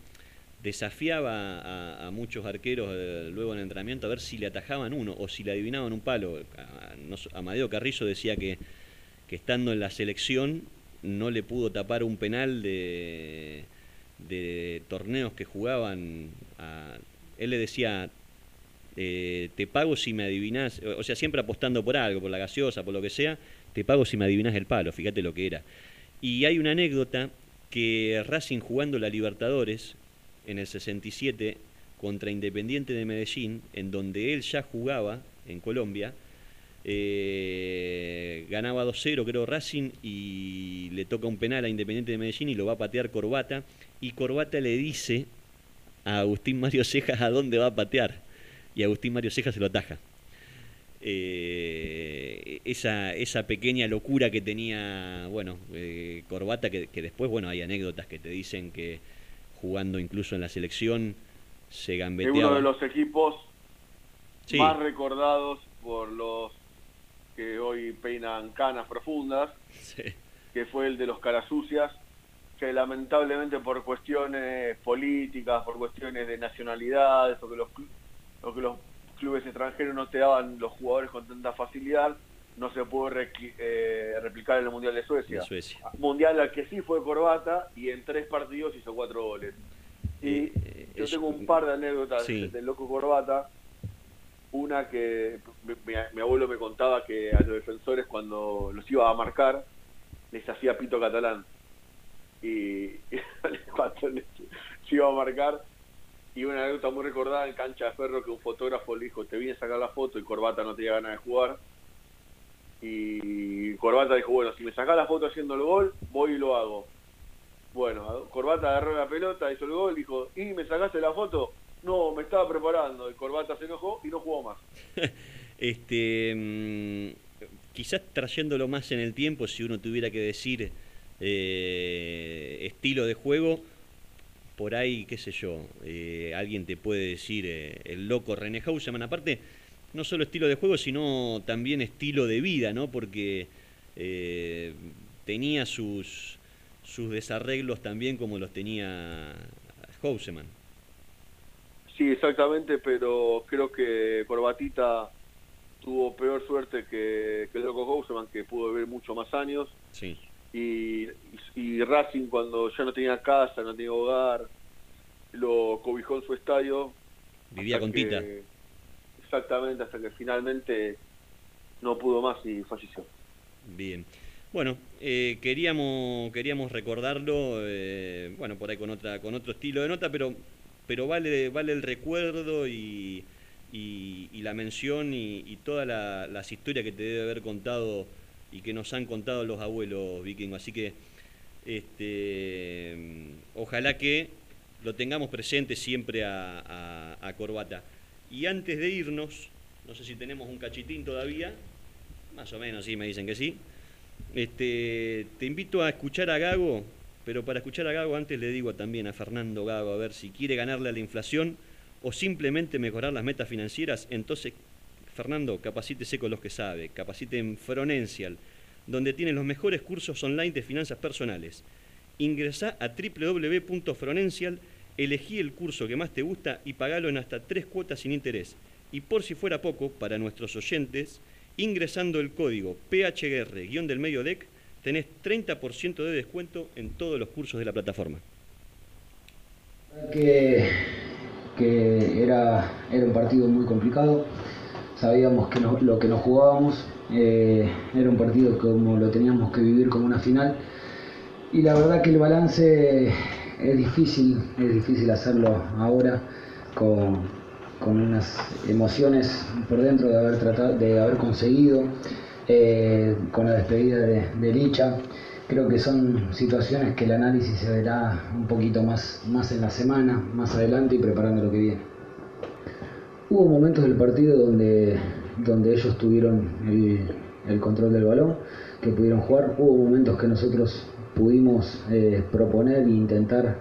desafiaba a, muchos arqueros eh, luego en el entrenamiento a ver si le atajaban uno o si le adivinaban un palo. Amadeo Carrizo decía que, estando en la selección no le pudo tapar un penal de, torneos que jugaban. Él le decía, eh, te pago si me adivinas, o sea, siempre apostando por algo, por la gaseosa, por lo que sea, te pago si me adivinas el palo, fíjate lo que era. Y hay una anécdota que Racing jugando la Libertadores en el 67 contra Independiente de Medellín, en donde él ya jugaba en Colombia, Eh, ganaba 2-0, creo, Racing, y le toca un penal a Independiente de Medellín y lo va a patear Corbata. Y Corbata le dice a Agustín Mario Cejas a dónde va a patear. Y Agustín Mario Cejas se lo ataja. Eh, esa, esa pequeña locura que tenía, bueno, eh, Corbata, que, después, bueno, hay anécdotas que te dicen que jugando incluso en la selección se gambeteaba. Es uno de los equipos más recordados por los que hoy peinan canas profundas, que fue el de los carasucias, que lamentablemente por cuestiones políticas, por cuestiones de nacionalidades, o que los, o que los clubes extranjeros no te daban los jugadores con tanta facilidad, no se pudo eh, replicar en el Mundial de Suecia. Mundial al que sí fue Corbata y en tres partidos hizo cuatro goles. Y eh, eh, yo tengo un par de anécdotas del loco Corbata. Una que mi, abuelo me contaba que a los defensores cuando los iba a marcar les hacía pito catalán. Y, cuando les iba a marcar y una anécdota muy recordada en cancha de ferro que un fotógrafo le dijo, te vine a sacar la foto y Corbata no tenía ganas de jugar. Y Corbata dijo, bueno, si me sacas la foto haciendo el gol, voy y lo hago. Bueno, Corbata agarró la pelota, hizo el gol, dijo, ¿y me sacaste la foto? No, me estaba preparando. Y Corbata se enojó y no jugó más. este mm, Quizás trayéndolo más en el tiempo, si uno tuviera que decir eh, estilo de juego, por ahí, qué sé yo, eh, alguien te puede decir eh, el loco René Hauseman, aparte, no solo estilo de juego, sino también estilo de vida, ¿no? Porque eh, tenía sus, sus desarreglos también como los tenía Hauseman. Sí, exactamente, pero creo que Corbatita tuvo peor suerte que, que el loco Hauseman, que pudo vivir mucho más años. Sí y, y, Racing cuando ya no tenía casa, no tenía hogar, lo cobijó en su estadio. Vivía con Tita. Exactamente, hasta que finalmente no pudo más y falleció. Bien. Bueno, eh, queríamos queríamos recordarlo, eh, bueno, por ahí con otra con otro estilo de nota, pero pero vale vale el recuerdo y, y, la mención y, todas las historias que te debe haber contado y que nos han contado los abuelos vikingos. Así que este, ojalá que lo tengamos presente siempre a, Corbata. Y antes de irnos, no sé si tenemos un cachitín todavía, más o menos, sí, me dicen que sí. Este, te invito a escuchar a Gago, pero para escuchar a Gago antes le digo también a Fernando Gago, a ver si quiere ganarle a la inflación o simplemente mejorar las metas financieras, entonces Fernando, capacítese con los que sabe, capacite en Fronencial, donde tiene los mejores cursos online de finanzas personales. Ingresá a www.fronencial, elegí el curso que más te gusta y pagalo en hasta tres cuotas sin interés. Y por si fuera poco, para nuestros oyentes, ingresando el código PHR-del medio DEC, tenés 30% de descuento en todos los cursos de la plataforma. Que, que era, era un partido muy complicado sabíamos que lo que nos jugábamos eh, era un partido como lo teníamos que vivir como una final y la verdad que el balance es difícil, es difícil hacerlo ahora con, unas emociones por dentro de haber tratado, de haber conseguido eh, con la despedida de, de, Licha. Creo que son situaciones que el análisis se verá un poquito más, más en la semana, más adelante y preparando lo que viene. Hubo momentos del partido donde, donde ellos tuvieron el, control del balón, que pudieron jugar. Hubo momentos que nosotros pudimos eh, proponer e intentar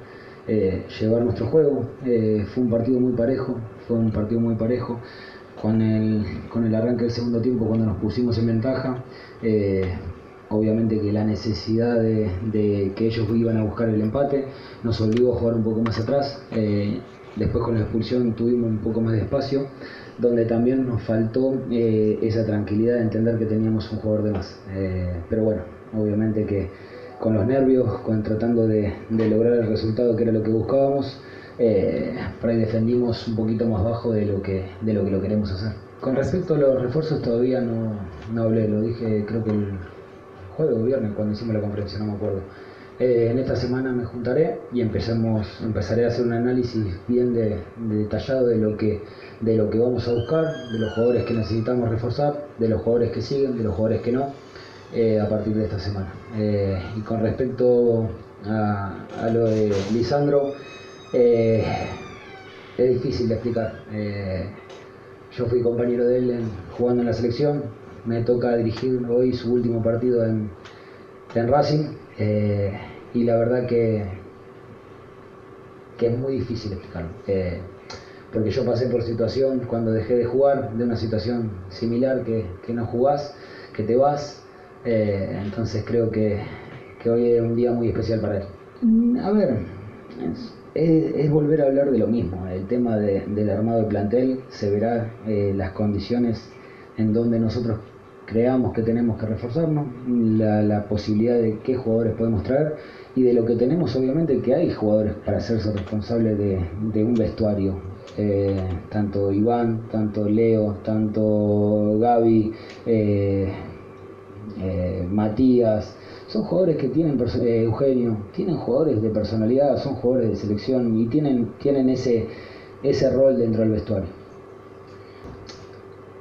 eh, llevar nuestro juego. Eh, fue un partido muy parejo, fue un partido muy parejo. Con el, con el arranque del segundo tiempo, cuando nos pusimos en ventaja, obviamente que la necesidad de, que ellos iban a buscar el empate nos obligó a jugar un poco más atrás. Después con la expulsión tuvimos un poco más de espacio, donde también nos faltó esa tranquilidad de entender que teníamos un jugador de más. Pero bueno, obviamente que con los nervios, con tratando de, lograr el resultado que era lo que buscábamos, eh, por ahí defendimos un poquito más bajo de lo que, de lo, que lo queremos hacer. Con respecto a los refuerzos todavía no, no hablé, lo dije creo que el jueves o viernes cuando hicimos la conferencia, no me acuerdo. Eh, en esta semana me juntaré y empezamos, empezaré a hacer un análisis bien de, detallado de lo, que, de lo que vamos a buscar, de los jugadores que necesitamos reforzar, de los jugadores que siguen, de los jugadores que no, eh, a partir de esta semana. Eh, y con respecto a, lo de Lisandro, es difícil de explicar. yo fui compañero de él jugando en la selección, me toca dirigir hoy su último partido en, en Racing eh, y la verdad que, que es muy difícil explicarlo. Eh, porque yo pasé por situación cuando dejé de jugar, de una situación similar que, que no jugás, que te vas. Eh, entonces creo que, que, hoy es un día muy especial para él. Mm, a ver, es, volver a hablar de lo mismo. El tema de, del armado de plantel, se verá las condiciones en donde nosotros creamos que tenemos que reforzarnos, la, posibilidad de qué jugadores podemos traer y de lo que tenemos obviamente que hay jugadores para hacerse responsables de, un vestuario. Eh, tanto Iván, tanto Leo, tanto Gaby, eh, eh, Matías, son jugadores que tienen, Eugenio, tienen jugadores de personalidad, son jugadores de selección y tienen, tienen ese, ese rol dentro del vestuario.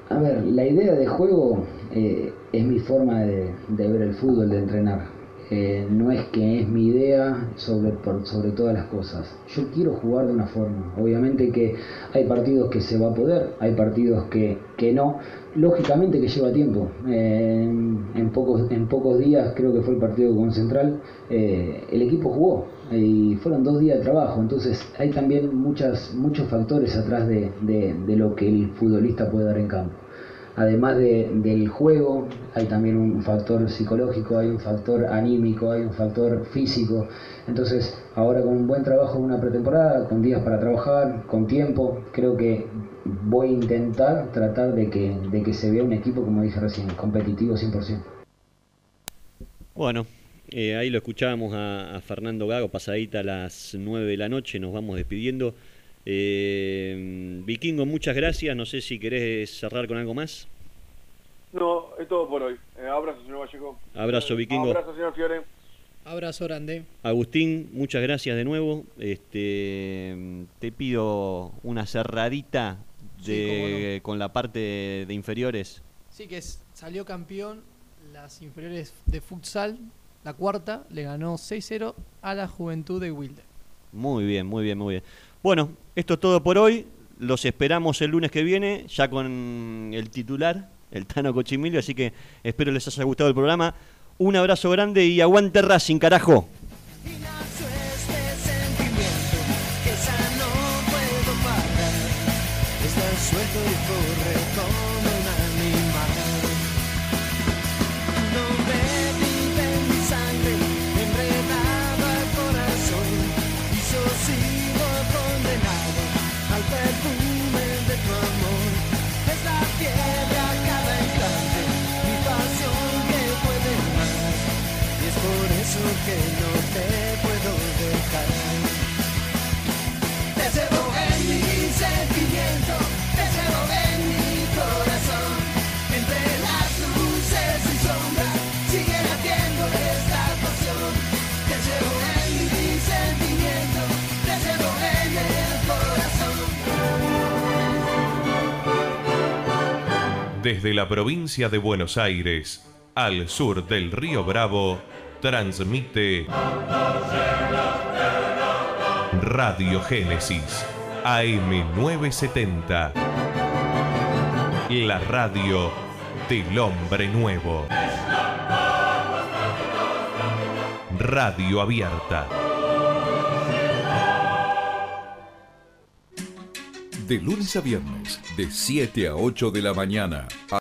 A ver, la idea de juego eh, es mi forma de, ver el fútbol, de entrenar. Eh, no es que es mi idea sobre, sobre todas las cosas. Yo quiero jugar de una forma. Obviamente que hay partidos que se va a poder, hay partidos que, que no. Lógicamente que lleva tiempo. Eh, en, pocos, en pocos días, creo que fue el partido con Central, el equipo jugó y fueron dos días de trabajo. Entonces hay también muchas, muchos factores atrás de, de lo que el futbolista puede dar en campo además del juego, hay también un factor psicológico, hay un factor anímico, hay un factor físico. Entonces, ahora con un buen trabajo en una pretemporada, con días para trabajar, con tiempo, creo que voy a intentar tratar de que, de que se vea un equipo, como dije recién, competitivo 100%. Bueno, eh, ahí lo escuchábamos a, Fernando Gago, pasadita a las 9 de la noche, nos vamos despidiendo. Eh, Vikingo, muchas gracias. No sé si querés cerrar con algo más. No, es todo por hoy. Eh, abrazo, señor Vallejo. Abrazo, Vikingo. Abrazo, señor Fiore. Abrazo grande. Agustín, muchas gracias de nuevo. Este, te pido una cerradita de, con la parte de inferiores. Sí, que salió campeón las inferiores de futsal. La cuarta le ganó 6-0 a la Juventud de Wilde. Muy bien, muy bien, muy bien. Bueno, esto es todo por hoy. Los esperamos el lunes que viene, ya con el titular, el Tano Cochimilio, así que espero les haya gustado el programa. Un abrazo grande y aguante Racing, carajo. Desde la provincia de Buenos Aires, al sur del río Bravo, transmite Radio Génesis AM970. La radio del hombre nuevo. Radio abierta. De lunes a viernes, de 7 a 8 de la mañana.